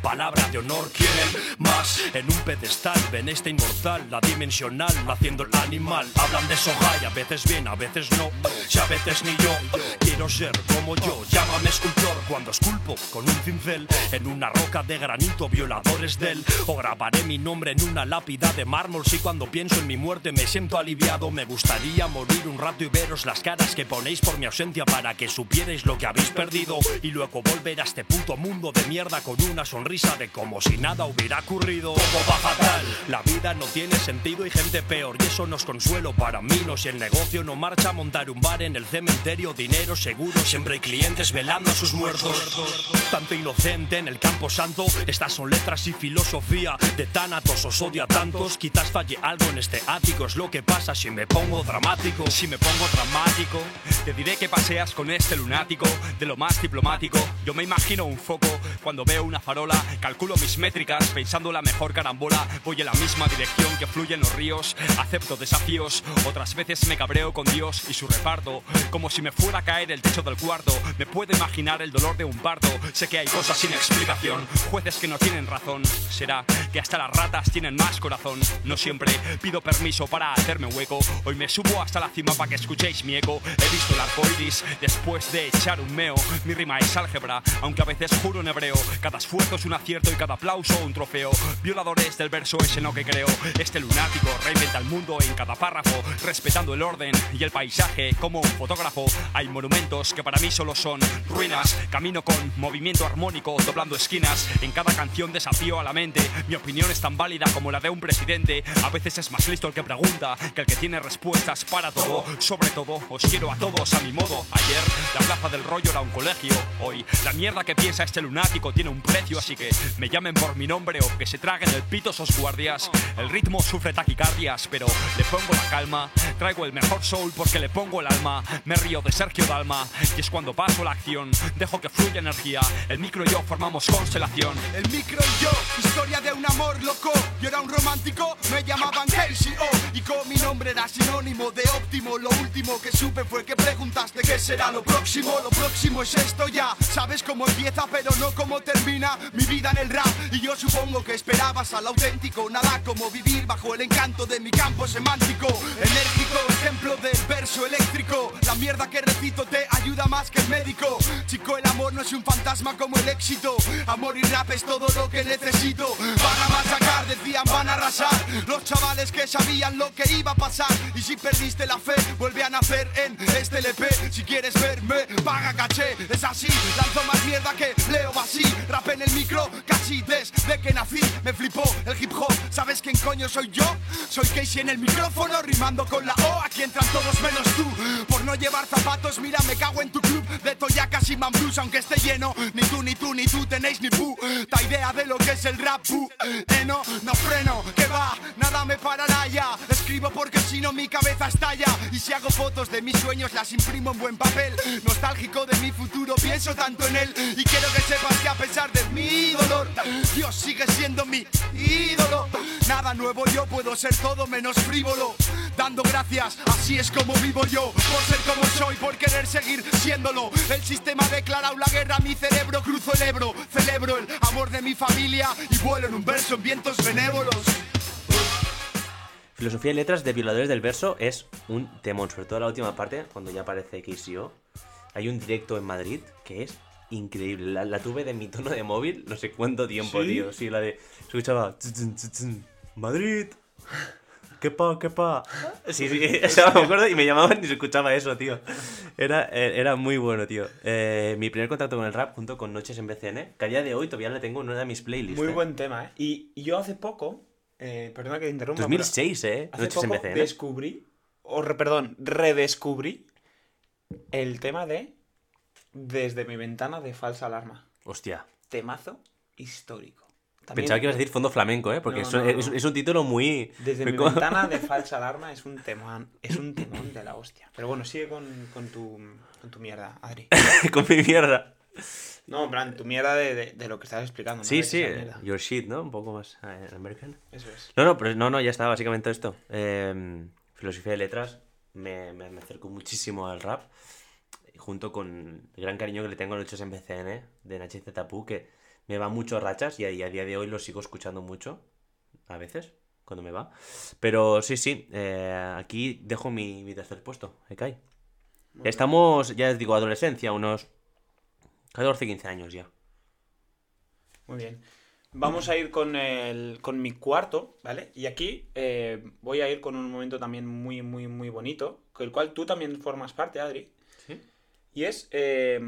palabra de honor. Quieren más en un pedestal. Ven este inmortal, la dimensional, haciendo el animal. Hablan de soja y a veces bien, a veces no. Si a veces ni yo quiero ser como yo. Llámame escultor cuando esculpo con un cincel en una roca de granito, violadores del. O grabaré mi nombre en una lápida de mármol. Si cuando pienso en mi muerte me siento aliviado, me gustaría morir un rato y veros las caras que ponéis por mi ausencia para que supierais lo que habéis perdido. Y luego volver a este puto mundo de mierda con una sonrisa de como si nada hubiera ocurrido. Todo va la vida no tiene sentido y gente peor y eso no es consuelo para mí. No si el negocio no marcha, montar un bar en el cementerio, dinero seguro, siempre hay clientes velando a sus muertos. Tanto inocente en el campo santo, estas son letras y filosofía de Thanatos, os odio a tantos. Quizás falle algo en este ático, es lo que pasa si me pongo dramático. Si me pongo dramático, te diré que paseas con este lunático, de lo más diplomático. Yo me imagino un foco cuando veo una farola, calculo mis métricas, pensando la mejor carambola. Voy en la misma dirección que fluyen los ríos, acepto desafíos. Otras veces me cabreo con Dios y su reparto, como si me fuera a caer el techo del cuarto. Me puedo imaginar el dolor de un parto. Sé que hay cosas sin explicación, jueces que no tienen razón. Será que hasta las ratas tienen más corazón. No siempre pido permiso para hacerme hueco. Hoy me subo hasta la cima para que escuchéis mi eco. He visto el arco iris después de echar un meo. Mi rima es álgebra, aunque a veces juro en hebreo. Cada esfuerzo es un acierto y cada aplauso un trofeo. Violadores del verso ese no que creo. Este lunático reinventa el mundo en cada párrafo, respetando el orden y el paisaje como un fotógrafo. Hay monumentos que para mí solo son ruinas. Camino con movimiento armónico, doblando esquinas. En cada canción desafío a la mente. Mi opinión es tan válida como la de un presidente. A veces es más listo el que pregunta que el que tiene respuestas para todo. Sobre todo, os quiero a todos a mi modo. Ayer, la plaza del rollo era un colegio. Hoy, la mierda que piensa este lunático tiene un precio, así que me llamen por mi nombre o que se traguen el pito esos guardias. El ritmo sufre taquicardias, pero le pongo la calma. Traigo el mejor soul porque le pongo el alma. Me río de Sergio Dalma y es cuando paso la acción. Dejo que fluya energía. El micro y yo formamos constelación. El micro y yo, historia de un loco. Yo era un romántico, me llamaban KCO. Y con mi nombre era sinónimo de óptimo. Lo último que supe fue que preguntaste qué será lo próximo. Lo próximo es esto ya. Sabes cómo empieza, pero no cómo termina mi vida en el rap. Y yo supongo que esperabas al auténtico. Nada como vivir bajo el encanto de mi campo semántico. Enérgico, ejemplo del verso eléctrico. La mierda que recito te ayuda más que el médico. Chico, el amor no es un fantasma como el éxito. Amor y rap es todo lo que necesito. Van a machacar, decían van a arrasar. Los chavales que sabían lo que iba a pasar. Y si perdiste la fe, vuelve a nacer en este LP. Si quieres verme, paga caché. Es así, lanzo más mierda que Leo así. Rap en el micro, casi desde que nací. Me flipó el hip hop. ¿Sabes quién coño soy yo? Soy Casey en el micrófono, rimando con la O. Aquí entran todos menos tú. Por no llevar zapatos, mira, me cago en tu club de toyacas y man blues, aunque esté lleno. Ni tú, ni tú, ni tú tenéis ni puta idea de lo que es el rap. pu. Eh, no, no freno, que va, nada me parará ya. Escribo porque si no mi cabeza estalla. Y si hago fotos de mis sueños, las imprimo en buen papel. Nostálgico de mi futuro, pienso tanto en él. Y quiero que sepas que a pesar de mi dolor, Dios sigue siendo mi ídolo. Nada nuevo, yo puedo ser todo menos frívolo. Dando gracias, así es como vivo yo. Por ser como soy, por querer seguir siéndolo. El sistema ha declarado la guerra, mi cerebro cruzo el Ebro. Celebro el amor de mi familia y vuelo en un verso en vientos benévolos. Filosofía y letras de Violadores del Verso es un temón, sobre todo la última parte, cuando ya aparece KCO. Hay un directo en Madrid que es increíble. La, la tuve de mi tono de móvil no sé cuánto tiempo, ¿Sí? tío. Sí, la de. Se escuchaba. "Tz, tz, tz, tz, Madrid. ¿Qué pa, qué pa? Sí, sí, eso me acuerdo y me llamaban y se escuchaba eso, tío. Era, eh, era muy bueno, tío. Eh, mi primer contacto con el rap junto con Noches en BCN, que a día de hoy todavía la tengo en una de mis playlists. Muy eh. buen tema, ¿eh? Y, y yo hace poco, eh, perdona que te interrumpa. pero 2006, eh. Hace Noches poco en BCN. descubrí, o re- perdón, redescubrí el tema de Desde mi ventana de falsa alarma. Hostia. Temazo histórico. También- Pensaba que ibas a decir fondo flamenco, ¿eh? Porque No, es, no, es- no. es un título muy... Desde mi ventana de falsa alarma es un temón, es un temón de la hostia. Pero bueno, sigue con, con tu, con tu mierda, Adri. con mi mierda. No, en plan, tu mierda de, de- de lo que estás explicando. ¿no? Sí, sí, your shit, ¿no? Un poco más eh, americano. Eso es. No, no, pero no, no, ya está, básicamente esto. Eh, filosofía de letras, me, me, me acerco muchísimo al rap, junto con el gran cariño que le tengo a Noches en BCN, de Nachez Tapu, que me va mucho a rachas y a, y a día de hoy lo sigo escuchando mucho, a veces, cuando me va. Pero sí, sí, eh, aquí dejo mi, mi tercer puesto, Ekai. Estamos, ya les digo, adolescencia, unos 14, 15 años ya. Muy bien. Vamos a ir con, el, con mi cuarto, ¿vale? Y aquí eh, voy a ir con un momento también muy, muy, muy bonito, con el cual tú también formas parte, Adri. ¿Sí? Y es eh,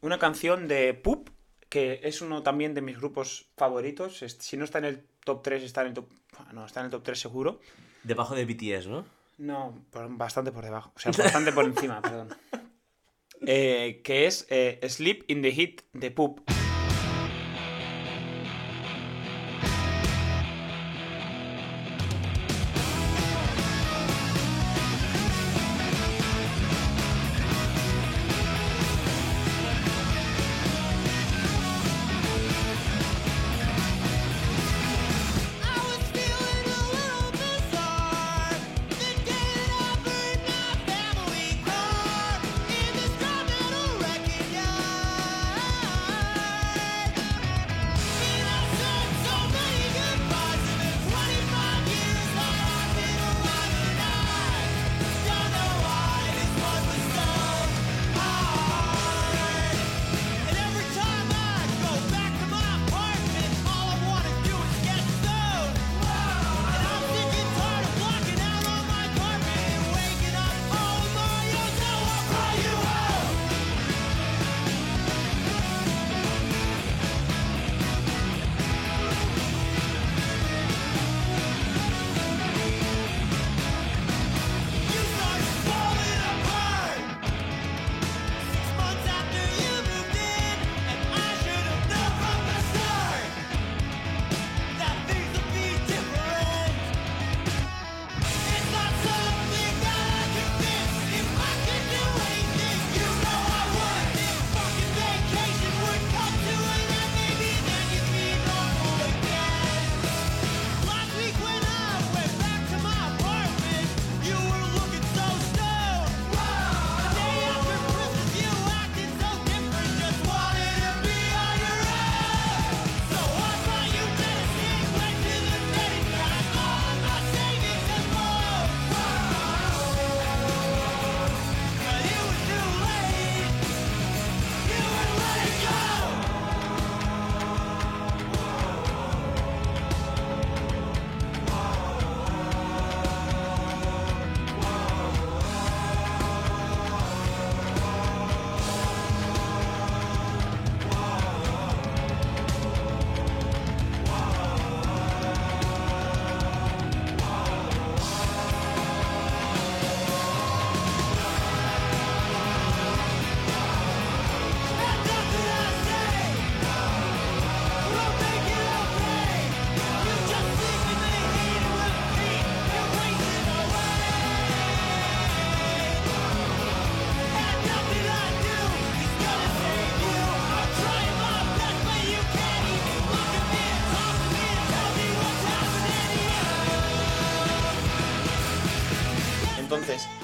una canción de Poop, que es uno también de mis grupos favoritos. Si no está en el top 3, está en el top... No, está en el top 3 seguro. Debajo de BTS, ¿no? No, bastante por debajo. O sea, bastante por encima, perdón. Eh, que es eh, Sleep in the Heat de Poop.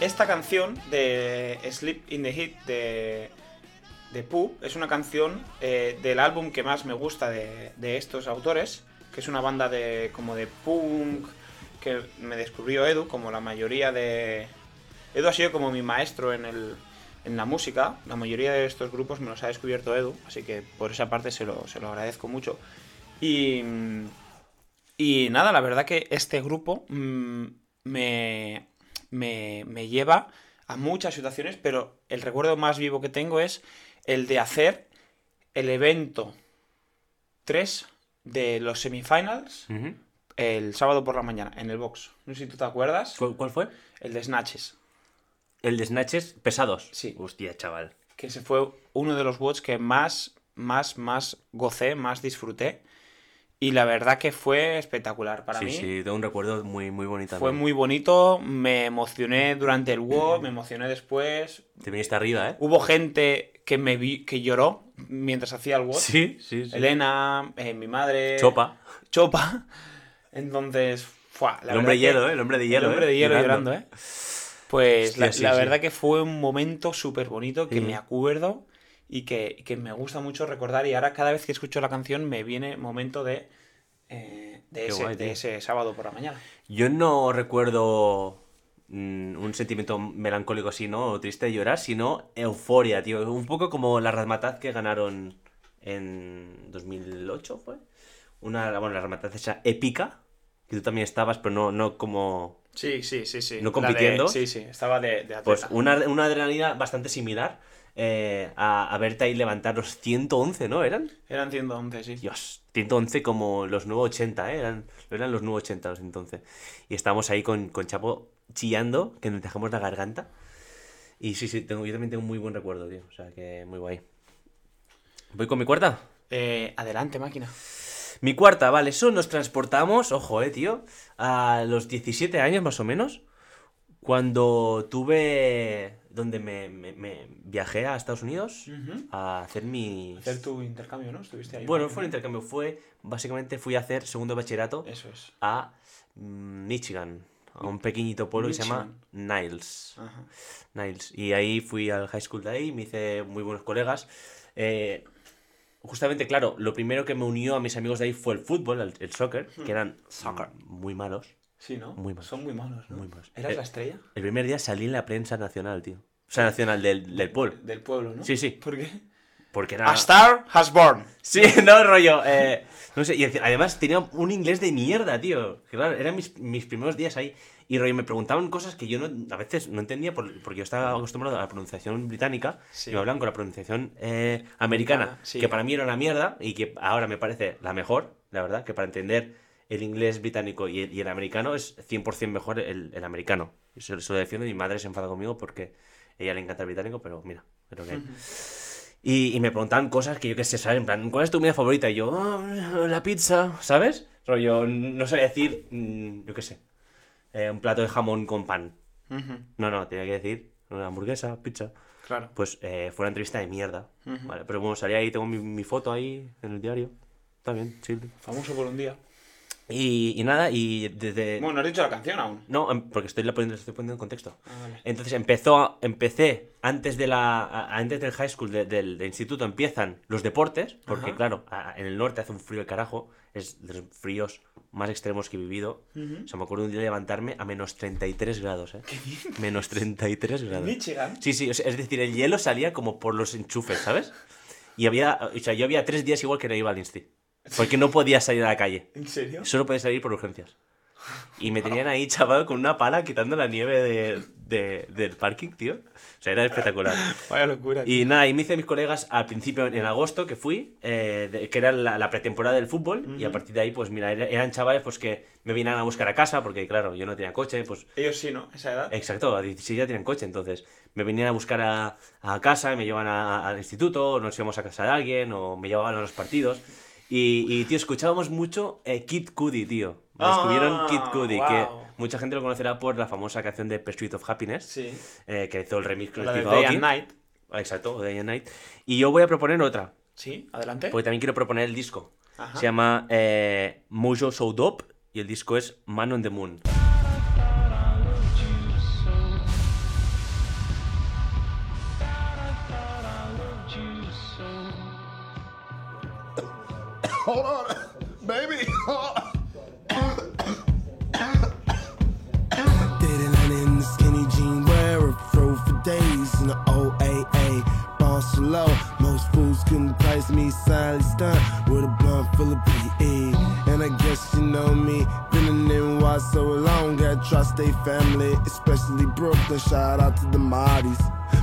Esta canción de Sleep in the Heat de, de Poop es una canción eh, del álbum que más me gusta de, de estos autores, que es una banda de como de punk que me descubrió Edu, como la mayoría de... Edu ha sido como mi maestro en, el, en la música, la mayoría de estos grupos me los ha descubierto Edu, así que por esa parte se lo, se lo agradezco mucho. Y, y nada, la verdad que este grupo mm, me, me, me lleva a muchas situaciones, pero el recuerdo más vivo que tengo es el de hacer el evento 3 de los semifinals el sábado por la mañana en el box. No sé si tú te acuerdas. ¿Cuál, cuál fue? El de Snatches. El de snatches pesados. Sí. Hostia, chaval. Que ese fue uno de los bots que más, más, más gocé, más disfruté. Y la verdad que fue espectacular para sí, mí. sí, tengo un recuerdo muy, muy bonito. Fue muy bonito, me emocioné durante el WOD, me emocioné después. Te viniste arriba, ¿eh? Hubo gente que me vi, que lloró mientras hacía el WOD. Sí, sí, sí. Elena, eh, mi madre. Chopa. Chopa. Entonces, fuá, la el hombre hielo, ¿eh? El hombre de hielo. el hombre ¿eh? de hielo llorando, ¿eh? Pues Hostia, la, sí, la sí. verdad que fue un momento súper bonito que Sí. me acuerdo y que, que me gusta mucho recordar. Y ahora cada vez que escucho la canción me viene momento de, eh, de, ese, guay, de ese sábado por la mañana. Yo no recuerdo mm, un sentimiento melancólico así, ¿no? O triste de llorar, sino euforia, tío. Un poco como la Razmataz que ganaron en 2008, ¿fue? Una, bueno, la Razmataz esa épica, que tú también estabas, pero no, no como... Sí, sí, sí, sí. ¿No La de- compitiendo? sí, sí, estaba de, de Pues atleta. una, una adrenalina bastante similar. Eh, a, a verte ahí levantar los 111, ¿no? ¿Eran? Eran 111, sí. Dios, 111 como los 980, ¿eh? Eran, eran los 980 los entonces. Y estábamos ahí con, con Chapo chillando, que nos dejamos la garganta. Y sí, sí, tengo, yo también tengo un muy buen recuerdo, tío. O sea, que muy guay. ¿Voy con mi cuarta? Eh, adelante, máquina. Mi cuarta, vale, eso nos transportamos, ojo, eh, tío, a los 17 años más o menos, cuando tuve, donde me, me- me viajé a Estados Unidos a hacer mi... Hacer tu intercambio, ¿no? Estuviste ahí. Bueno, ¿no? fue un intercambio, fue, básicamente fui a hacer segundo bachillerato Eso es. a mm, Michigan, a un pequeñito pueblo que se llama Niles. Ajá. Niles. Y ahí fui al high school de ahí, me hice muy buenos colegas. Eh, justamente, claro, lo primero que me unió a mis amigos de ahí fue el fútbol, el, el soccer, que eran Soccer. muy malos. Sí, ¿no? Muy malos. Son muy malos, ¿no? Muy malos. ¿Eras Eh, la estrella? El primer día salí en la prensa nacional, tío. O sea, nacional del, del pueblo. Del pueblo, ¿no? Sí, sí. ¿Por qué? Porque era... A star has born. Sí, no, rollo. eh, no sé, y además tenía un inglés de mierda, tío. Que Claro, eran mis, mis primeros días ahí. Y rollo, me preguntaban cosas que yo no, a veces no entendía por- porque yo estaba acostumbrado a la pronunciación británica Sí. y me hablan con la pronunciación eh, americana, Americana, sí. que para mí era una mierda y que ahora me parece la mejor, la verdad, que para entender el inglés británico y el, y el americano es 100% mejor el, el americano. Eso, eso lo defiendo mi madre se enfada conmigo porque a ella le encanta el británico, pero mira, lo que. Y, y me preguntaban cosas que yo qué sé, ¿sabes? En plan, ¿cuál es tu comida favorita? Y yo, "Ah, la pizza, ¿sabes? Rollo, no sé decir, mm, yo qué sé, eh, un plato de jamón con pan. Ujú, No, no, tenía que decir una hamburguesa, pizza. Claro. Pues eh, fue una entrevista de mierda. Vale, pero bueno, salí ahí, tengo mi, mi foto ahí en el diario. Está bien, chill. Famoso por un día. Y, y nada, y desde... Bueno, no has dicho la canción aún. No, em, porque estoy, la poniendo, estoy poniendo en contexto. Ah, vale. Entonces empezó, empecé antes de la, antes del high school, de- del, del instituto, empiezan los deportes, porque Ajá. claro, a- en el norte hace un frío de carajo, es de los fríos más extremos que he vivido. O sea, me acuerdo un día de levantarme a menos 33 grados, ¿eh? Menos 33 grados. Michigan. Sí, sí, o sea, es decir, el hielo salía como por los enchufes, ¿sabes? Y había, o sea, yo había tres días igual que no iba al insti. Porque no podía salir a la calle. ¿En serio? Solo podía salir por urgencias. Y me tenían ahí, chaval, con una pala quitando la nieve de, de- del parking, tío. O sea, era espectacular. Vaya locura. Y nada, y me hice mis colegas al principio, en agosto, que fui, eh, de- que era la, la pretemporada del fútbol. Y a partir de ahí, pues mira, era- eran chavales pues que me venían a buscar a casa, porque claro, yo no tenía coche, pues Ellos sí, ¿no? Esa edad. Exacto, a 16 ya tienen coche, entonces me venían a buscar a, a casa, me llevaban a- al instituto, o nos íbamos a casa de alguien, o me llevaban a los partidos. Y, y, tío, escuchábamos mucho eh, Kid Cudi, tío. Ah, descubrieron Kid Cudi, que mucha gente lo conocerá por la famosa canción de Pursuit of Happiness, Sí. eh, que hizo el remix con La de Steve Day Aoki. and Night. Exacto, Day and Night. Y yo voy a proponer otra, Sí, adelante. porque también quiero proponer el disco. Ajá. Se llama eh, Mojo So Dope y el disco es Man on the Moon. Hold on, baby. Lennon in the skinny jean for days in the OAA. So low, most fools couldn't price me silently stunt with a blunt full of PE. And I guess you know me, been in NY so long, got trust they family, especially Brooklyn. Shout out to the Mahdi's.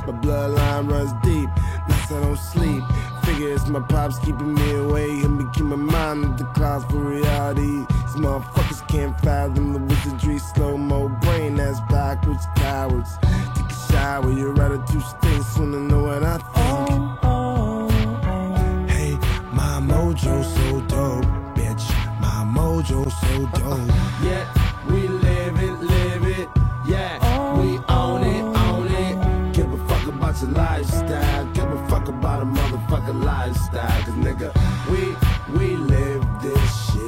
My bloodline runs deep, nights I don't sleep. Figure it's my pops keeping me away and me keep my mind in the clouds for reality. These motherfuckers can't fathom the wizardry, slow mo brain ass backwards cowards. Take a shower, your attitude stinks I know what I think. So dope. Yeah, we live it, live it. Yeah, we own it, own it. Give a fuck about your lifestyle. Give a fuck about a motherfucking lifestyle. Cause nigga, we, we live this shit.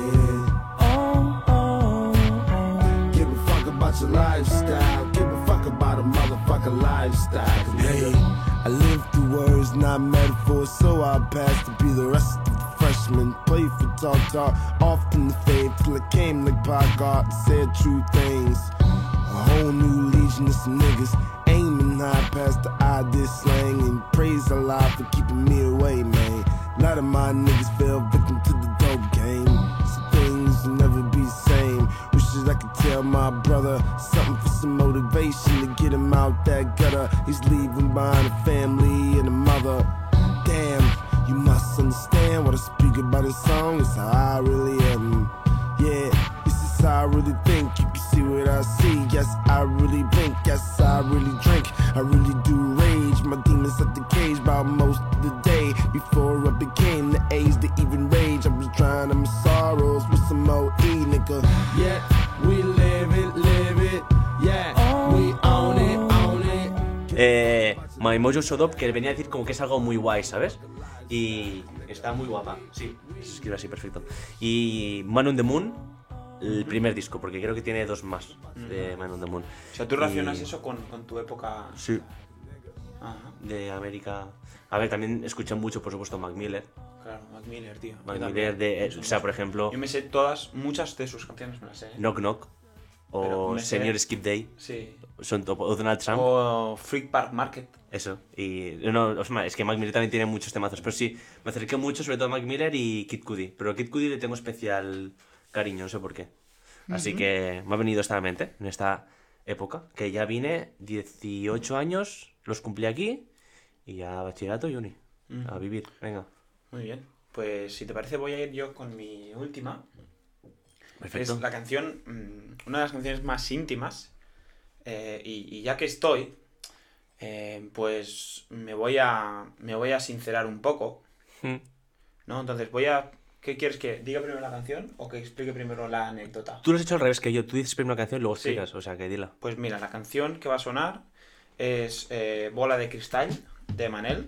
Give a fuck about your lifestyle. Give a fuck about a motherfucking lifestyle. Cause nigga, I live through words, not metaphors. So I pass to be the rest of the freshmen. Play for talk talk, often the it came like Pogart said true things. A whole new legion of some niggas aiming high past the idea slang and praise Allah for keeping me away, man. A lot of my niggas fell victim to the dope game. Some things will never be the same. Wishes I could tell my brother something for some motivation to get him out that gutter. He's leaving behind a family and a mother. Damn, you must understand what I speak about in song. It's how I really I really think. You can see what I see. Yes, I really blink. Yes, I really drink. I really do rage. My demons at the cage by most of the day. Before I became the age to even rage, I was trying to my sorrows with some OE, nigga. Yeah, we live it, live it. Yeah, we own it, own it. Eh, My Mojo Showed Up, que venía a decir como que es algo muy guay, ¿sabes? Y está muy guapa, sí, se escribe así, perfecto. Y Man on the Moon, el primer disco, porque creo que tiene dos más de Man on the Moon. O sea, tú relacionas Y- eso con, con tu época. Sí, Ajá, de América. A ver, también escuchan mucho, por supuesto, Mac Miller. claro, Mac Miller, tío. Mac. Miller, de, eh, o sea, por ejemplo, Yo me sé todas, muchas de sus canciones me las sé. ¿eh? Knock Knock, o me sé- Senior Skip Day, Sí. son top, o Donald Trump. O Freak Park Market. Eso, y no, o sea, es que Mac Miller también tiene muchos temazos, pero sí, me acerqué mucho sobre todo a Mac Miller y Kid Cudi, pero a Kid Cudi le tengo especial cariño, no sé por qué. Así que me ha venido esta mente, en esta época, que ya vine 18 años, los cumplí aquí, y ya bachillerato y uni, a vivir, venga. Muy bien. Pues si te parece voy a ir yo con mi última. Perfecto. Es la canción, mm, una de las canciones más íntimas. eh, y, y ya que estoy, eh, pues me voy a me voy a sincerar un poco, Mm. ¿no? Entonces voy a ¿qué quieres que diga primero la canción o que explique primero la anécdota? Tú lo has hecho al revés que yo, tú dices primero una canción y luego Sí. explicas, o sea, que dila. Pues mira, la canción que va a sonar es eh, Bola de Cristal de Manel.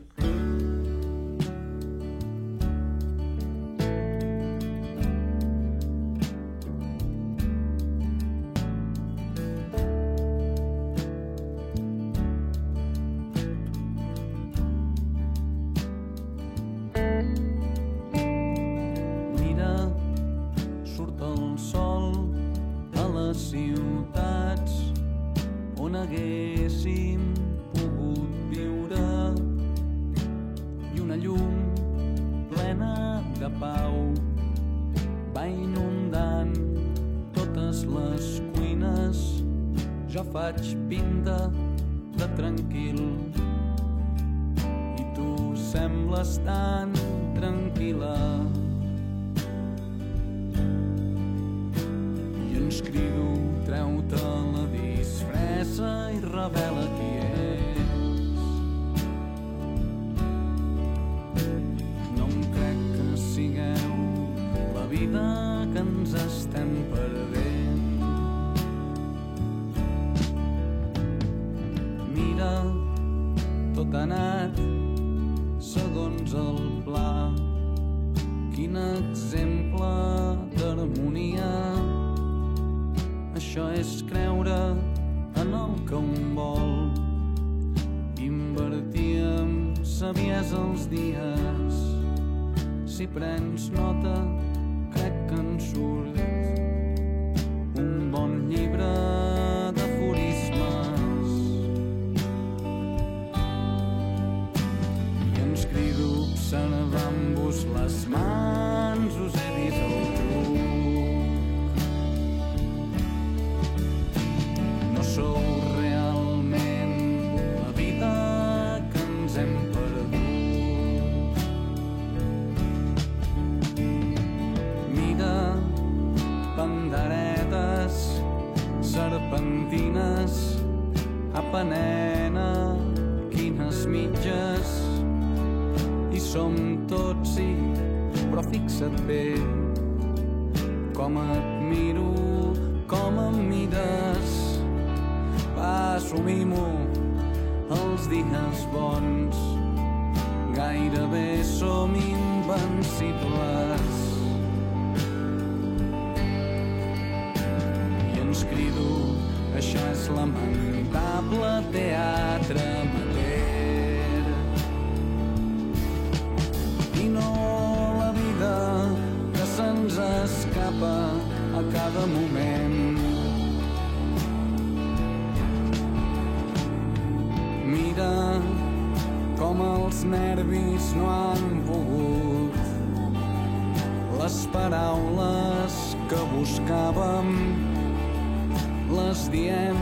Diem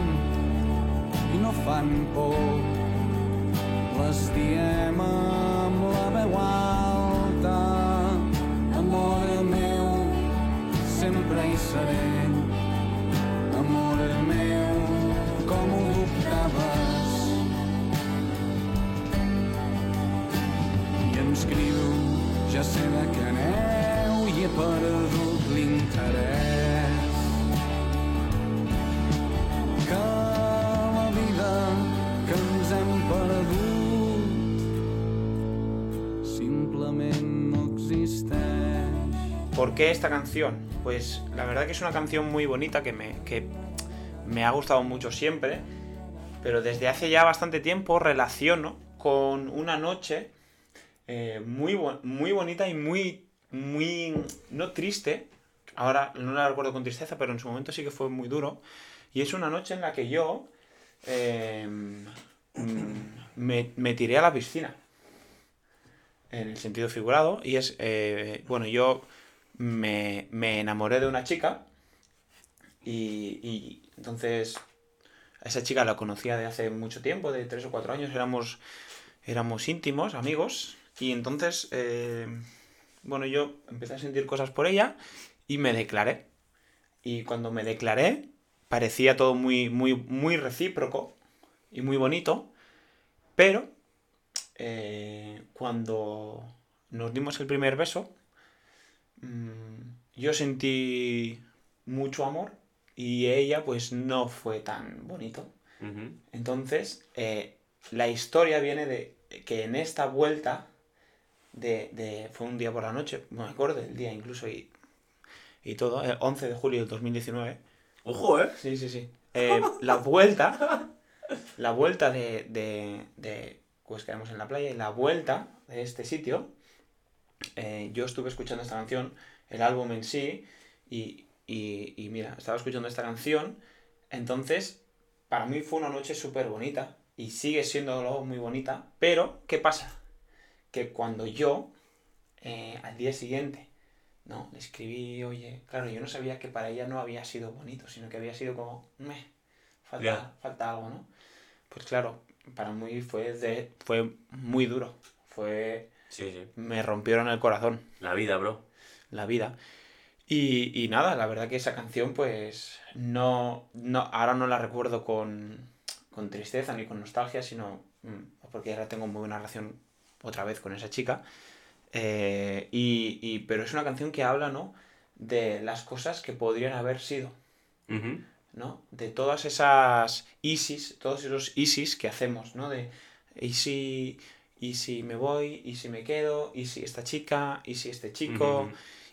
i no fan por. Les diem amb qué esta canción? Pues la verdad que es una canción muy bonita que me, que me ha gustado mucho siempre, pero desde hace ya bastante tiempo relaciono con una noche eh, muy, muy bonita y muy, muy, no triste, ahora no la recuerdo con tristeza, pero en su momento sí que fue muy duro, y es una noche en la que yo eh, mm, me, me tiré a la piscina, en el sentido figurado, y es, eh, bueno, yo me, me enamoré de una chica y, y entonces esa chica la conocía de hace mucho tiempo, de tres o cuatro años, éramos, éramos íntimos, amigos, y entonces, eh, bueno, yo empecé a sentir cosas por ella y me declaré. Y cuando me declaré, parecía todo muy, muy, muy recíproco y muy bonito, pero eh, cuando nos dimos el primer beso, yo sentí mucho amor y ella pues no fue tan bonito. Entonces, eh, la historia viene de que en esta vuelta de, de- fue un día por la noche, me acuerdo del día incluso y, y todo, el 11 de julio del 2019. Ojo, ¿eh? Sí, sí, sí. Eh, la vuelta, la vuelta de, de, de- pues quedamos en la playa y la vuelta de este sitio, eh, yo estuve escuchando esta canción, el álbum en sí, y, y, y mira, estaba escuchando esta canción, entonces para mí fue una noche súper bonita y sigue siendo muy bonita, pero ¿qué pasa? Que cuando yo, eh, al día siguiente, no, le escribí, oye, claro, yo no sabía que para ella no había sido bonito, sino que había sido como, meh, falta, falta algo, ¿no? Pues claro, para mí fue, de, fue muy duro, fue, Sí, sí. me rompieron el corazón, La vida, bro. la vida. Y, y nada, la verdad que esa canción, pues, no, no ahora no la recuerdo con, con tristeza ni con nostalgia, sino mm, porque ahora tengo muy buena relación otra vez con esa chica. Eh, y, y- pero es una canción que habla, ¿no? De las cosas que podrían haber sido. ¿no? De todas esas ISIS, todos esos ISIS que hacemos, ¿no? De, ¿y si, y si me voy? ¿Y si me quedo? ¿Y si esta chica? ¿Y si este chico?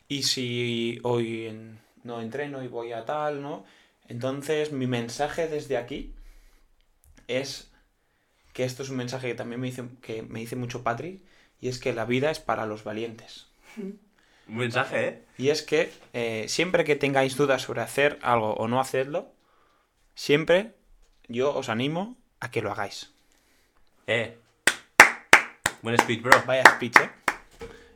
¿Y si hoy en- no entreno y voy a tal, ¿no? Entonces, mi mensaje desde aquí es que esto es un mensaje que también me dice, que me dice mucho Patrick, y es que la vida es para los valientes. Un mensaje, ¿eh? Y es que eh, siempre que tengáis dudas sobre hacer algo o no hacerlo, siempre yo os animo a que lo hagáis. Eh. Buen speech, bro. Vaya speech, ¿eh?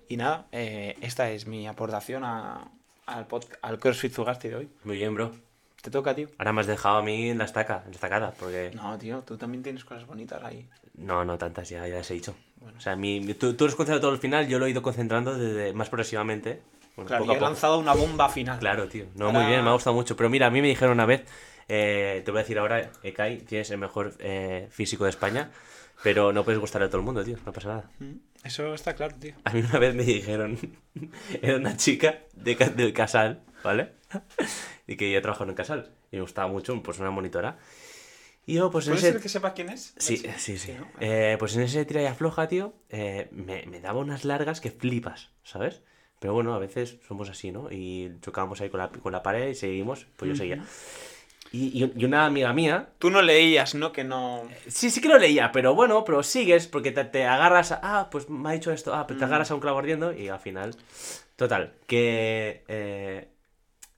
Y nada, eh, esta es mi aportación a- al, al CrossFit Zugasti de hoy. Muy bien, bro. Te toca, tío. Ahora me has dejado a mí en la estaca, en la estacada, porque... No, tío, tú también tienes cosas bonitas ahí. No, no tantas, ya, ya las he dicho. Bueno. O sea, mi, tú, tú lo has concentrado todo al final, yo lo he ido concentrando desde más progresivamente. Bueno, Claro, poco y he lanzado una bomba final. Claro, tío. No, Ahora- muy bien, me ha gustado mucho. Pero mira, a mí me dijeron una vez, eh, te voy a decir ahora, Ekai, tienes el mejor eh, físico de España, pero no puedes gustarle a todo el mundo, tío, no pasa nada. Mm, Eso está claro, tío. A mí una vez me dijeron, era una chica de, Ca- de Casal, ¿vale? Y que ya trabajaba en Casal, y me gustaba mucho, pues una monitora. Y yo, pues en ¿Puede ese... ser que sepa quién es? Sí, chica? sí, sí. ¿no? Eh, pues en ese tira y afloja, tío, eh, me, me daba unas largas que flipas, ¿sabes? Pero bueno, a veces somos así, ¿no? Y chocábamos ahí con la, con la pared y seguimos, pues yo seguía. Y, y- una amiga mía, Tú no leías, ¿no? Que no... sí, sí que lo leía, pero bueno, pero sigues porque te, te agarras a, ah, pues me ha dicho esto, ah, pues te agarras a un clavo ardiendo y al final, total, que eh,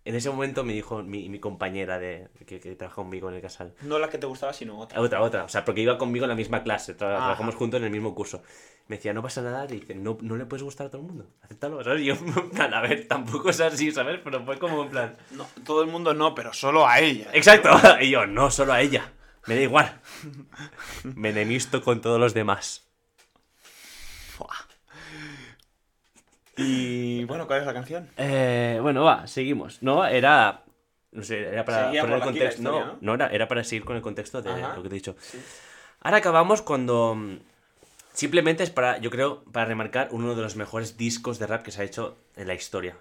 en ese momento me dijo mi, mi compañera de, que, que trabaja conmigo en el casal, No la que te gustaba, sino otra. otra, otra. O sea, porque iba conmigo en la misma clase. tra- Ajá. trabajamos juntos en el mismo curso. Me decía, no pasa nada, y dice, no, no le puedes gustar a todo el mundo, acéptalo, ¿sabes? Y yo, a ver, tampoco es así, ¿sabes? Pero fue como en plan, No, todo el mundo no, pero solo a ella. exacto, y yo, no, solo a ella, me da igual, me enemisto con todos los demás. Y bueno, ¿cuál es la canción? Eh, bueno, va, seguimos. No, era. No sé, era para Seguía poner el contexto. historia, no, ¿no? no, era, era para seguir con el contexto de Ajá. lo que te he dicho. Ahora acabamos cuando. Mm, Simplemente es para, yo creo, para remarcar uno de los mejores discos de rap que se ha hecho en la historia.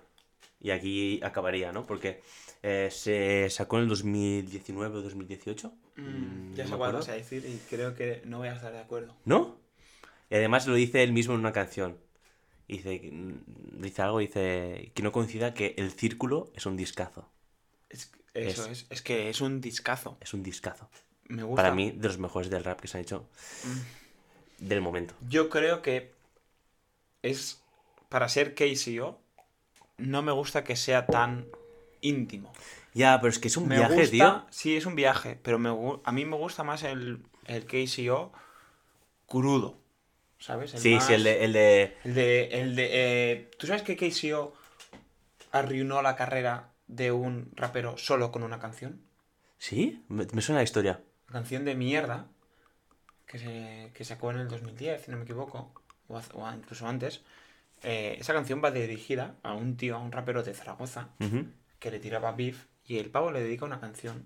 Y aquí acabaría, ¿no? Porque eh, se sacó en el 2019 o 2018. Mm, ya no sé cuál vas a decir y creo que no voy a estar de acuerdo. ¿No? Y además lo dice él mismo en una canción. Dice, mm, dice algo, dice que no coincida que el círculo es un discazo. Es, eso Es- es. es, que es un discazo. Es un discazo. Me gusta. Para mí, de los mejores del rap que se han hecho del momento. Yo creo que es. Para ser KCO, no me gusta que sea tan íntimo. Ya, pero es que es un Me viaje, gusta, tío. Sí, es un viaje, pero me, a mí me gusta más el, el KCO crudo. ¿Sabes? El Sí, más- sí, el de, el de... El de. El de eh, ¿Tú sabes que KCO arruinó la carrera de un rapero solo con una canción? ¿Sí? Me, me suena la historia. Canción de mierda que, se, que sacó en el 2010, si no me equivoco, o, incluso antes. Eh, esa canción va dirigida a un tío, a un rapero de Zaragoza, que le tiraba beef y el pavo le dedica una canción.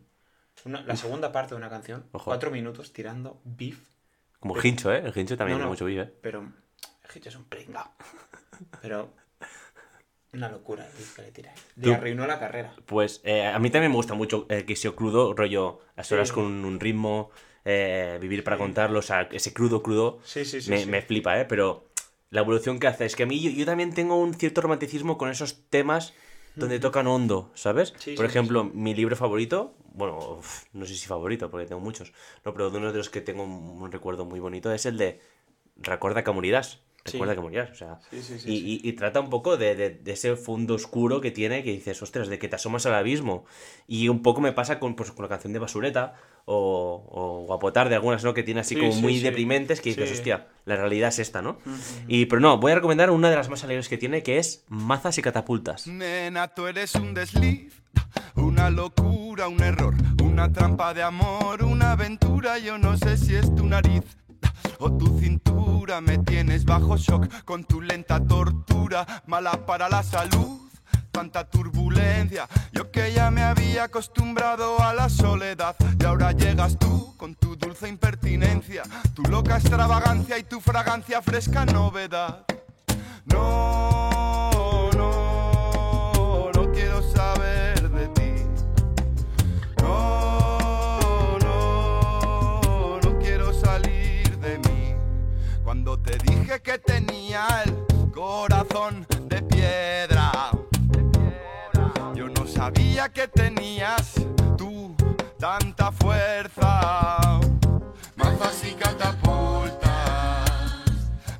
Una- la segunda parte de una canción, Ojo. cuatro minutos tirando beef, Como Pero- Hincho, ¿eh? El Hincho también No, mucho vivo, ¿eh? pero el Hitch es un pringao. Pero una locura el beef que le tira. Le Tú- arruinó la carrera. Pues eh, a mí también me gusta mucho el que sea crudo, rollo, a solas Sí. con un ritmo, eh, vivir para contarlo, o sea, ese crudo, crudo, Sí, sí, sí. me, flipa, ¿eh? Pero la evolución que hace es que a mí yo, yo también tengo un cierto romanticismo con esos temas donde tocan hondo, ¿sabes? Sí, Por sí, sí, ejemplo, mi libro favorito, bueno, uf, no sé si favorito porque tengo muchos, no, pero de uno de los que tengo un, un recuerdo muy bonito es el de Recuerda que morirás. Sí. Recuerda que morirás, o sea. Sí, sí, sí, y, sí. y- y trata un poco de, de- de ese fondo oscuro que tiene, que dices, ostras, de que te asomas al abismo. Y un poco me pasa con, pues, con la canción de Basureta o, o Guapotar de algunas, ¿no? Que tiene así Sí, como sí, muy sí. deprimentes que dices, Sí. hostia, la realidad es esta, ¿no? Y, pero no, voy a recomendar una de las más alegres que tiene, que es Mazas y Catapultas. Nena, tú eres un desliz, una locura, un error, una trampa de amor, una aventura. Yo no sé si es tu nariz o tu cintura. Me tienes bajo shock con tu lenta tortura, mala para la salud. Tanta turbulencia, yo que ya me había acostumbrado a la soledad y ahora llegas tú con tu dulce impertinencia, tu loca extravagancia y tu fragancia fresca novedad. No, que tenía el corazón de piedra, yo no sabía que tenías tú tanta fuerza. Mazas y catapultas,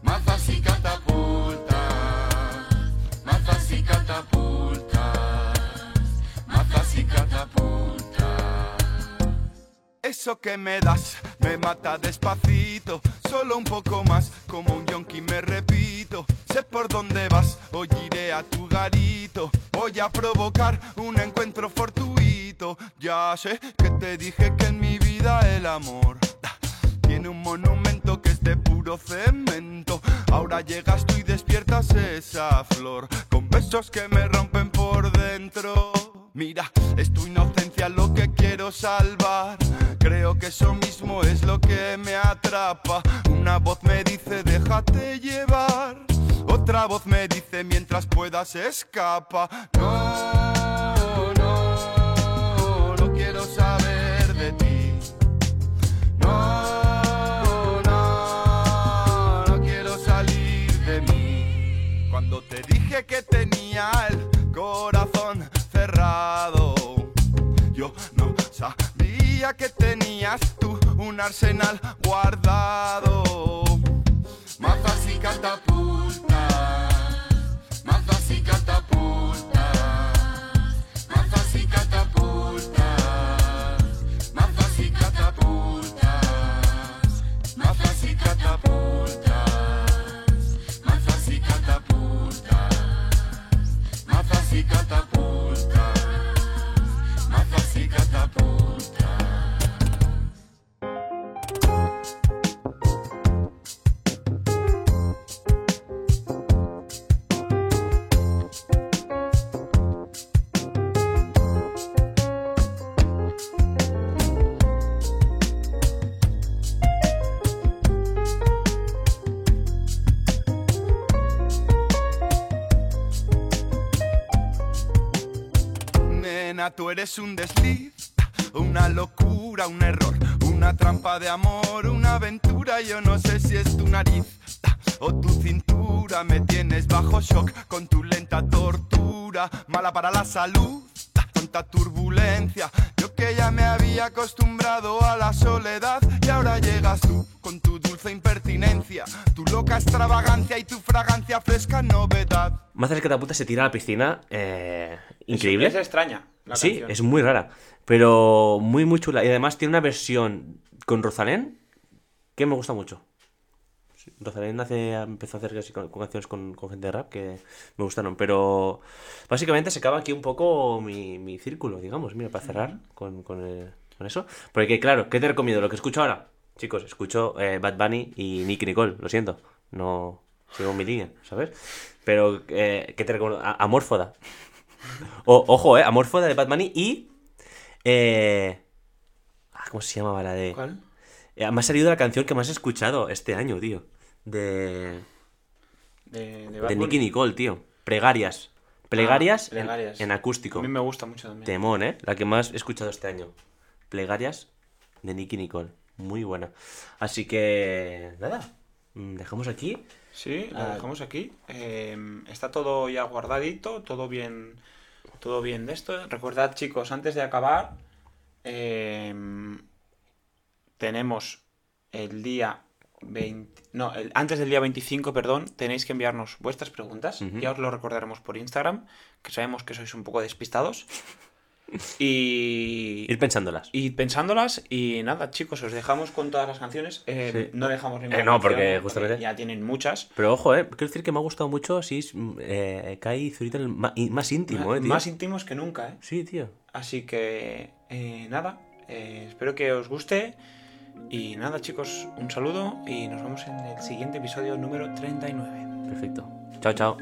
mazas y catapultas, mazas y catapultas, mazas y catapultas. Eso que me das me mata despacito, solo un poco más, como un yonki me repito. Sé por dónde vas, hoy iré a tu garito. Voy a provocar un encuentro fortuito. Ya sé que te dije que en mi vida el amor tiene un monumento que es de puro cemento. Ahora llegas tú y despiertas esa flor con besos que me rompen por dentro. Mira, es tu inocencia lo que quiero salvar. Creo que eso mismo es lo que me atrapa. Una voz me dice déjate llevar. Otra voz me dice mientras puedas escapa. No, que tenías tú un arsenal guardado. Mazas y catapultas, tú eres un desliz, una locura, un error, una trampa de amor, una aventura. Yo no sé si es tu nariz o tu cintura. Me tienes bajo shock con tu lenta tortura, mala para la salud. Tanta turbulencia, que ya me había acostumbrado a la soledad y ahora llegas tú con tu dulce impertinencia, tu loca extravagancia y tu fragancia fresca novedad. Mazas que puta se tira a la piscina. eh, increíble. Es, es extraña. La sí, canción. es muy rara. Pero muy, muy chula. Y además tiene una versión con Rosalén que me gusta mucho. Rosalén hace, empezó a hacer así con, con canciones con, con gente de rap que me gustaron. Pero básicamente se acaba aquí un poco mi, mi círculo, digamos. Mira, para cerrar con, con, el- con eso. Porque, claro, ¿qué te recomiendo? Lo que escucho ahora. Chicos, escucho eh, Bad Bunny y Nicky Nicole. Lo siento. No sigo mi línea, ¿sabes? Pero, eh, ¿qué te recomiendo? A- Amorfoda. O- ojo, eh, Amorfoda de Bad Bunny y. Eh, ah, ¿Cómo se llamaba la de.? ¿Cuál? Eh, me ha salido la canción que más he escuchado este año, tío. De. De, De. Nicky Nicole, tío. Plegarias. Plegarias, Ah, en- Plegarias. En, acústico. A mí me gusta mucho también. Temón, ¿eh? La que más he escuchado este año. Plegarias de Nicky Nicole. Muy buena. Así que. Nada. mm, Dejamos aquí. Sí, lo Ah. dejamos aquí. Eh, está todo ya guardadito, todo bien, todo bien de esto. Recordad, chicos, antes de acabar, eh, tenemos el día 20, no, el- antes del día 25, perdón, tenéis que enviarnos vuestras preguntas. Ujú. Ya os lo recordaremos por Instagram, que sabemos que sois un poco despistados. Y, Ir pensándolas. y pensándolas, y nada, chicos, os dejamos con todas las canciones. Eh, Sí. No dejamos ninguna Eh, no, porque canción, justamente- ya tienen muchas. Pero ojo, eh. Quiero decir que me ha gustado mucho así. Eh, Kai y Zurita el más íntimo, eh, tío. Más íntimos que nunca, ¿eh? Sí, tío. Así que, eh, nada, eh, espero que os guste. Y nada, chicos, un saludo y nos vemos en el siguiente episodio número 39. Perfecto. Chao, chao.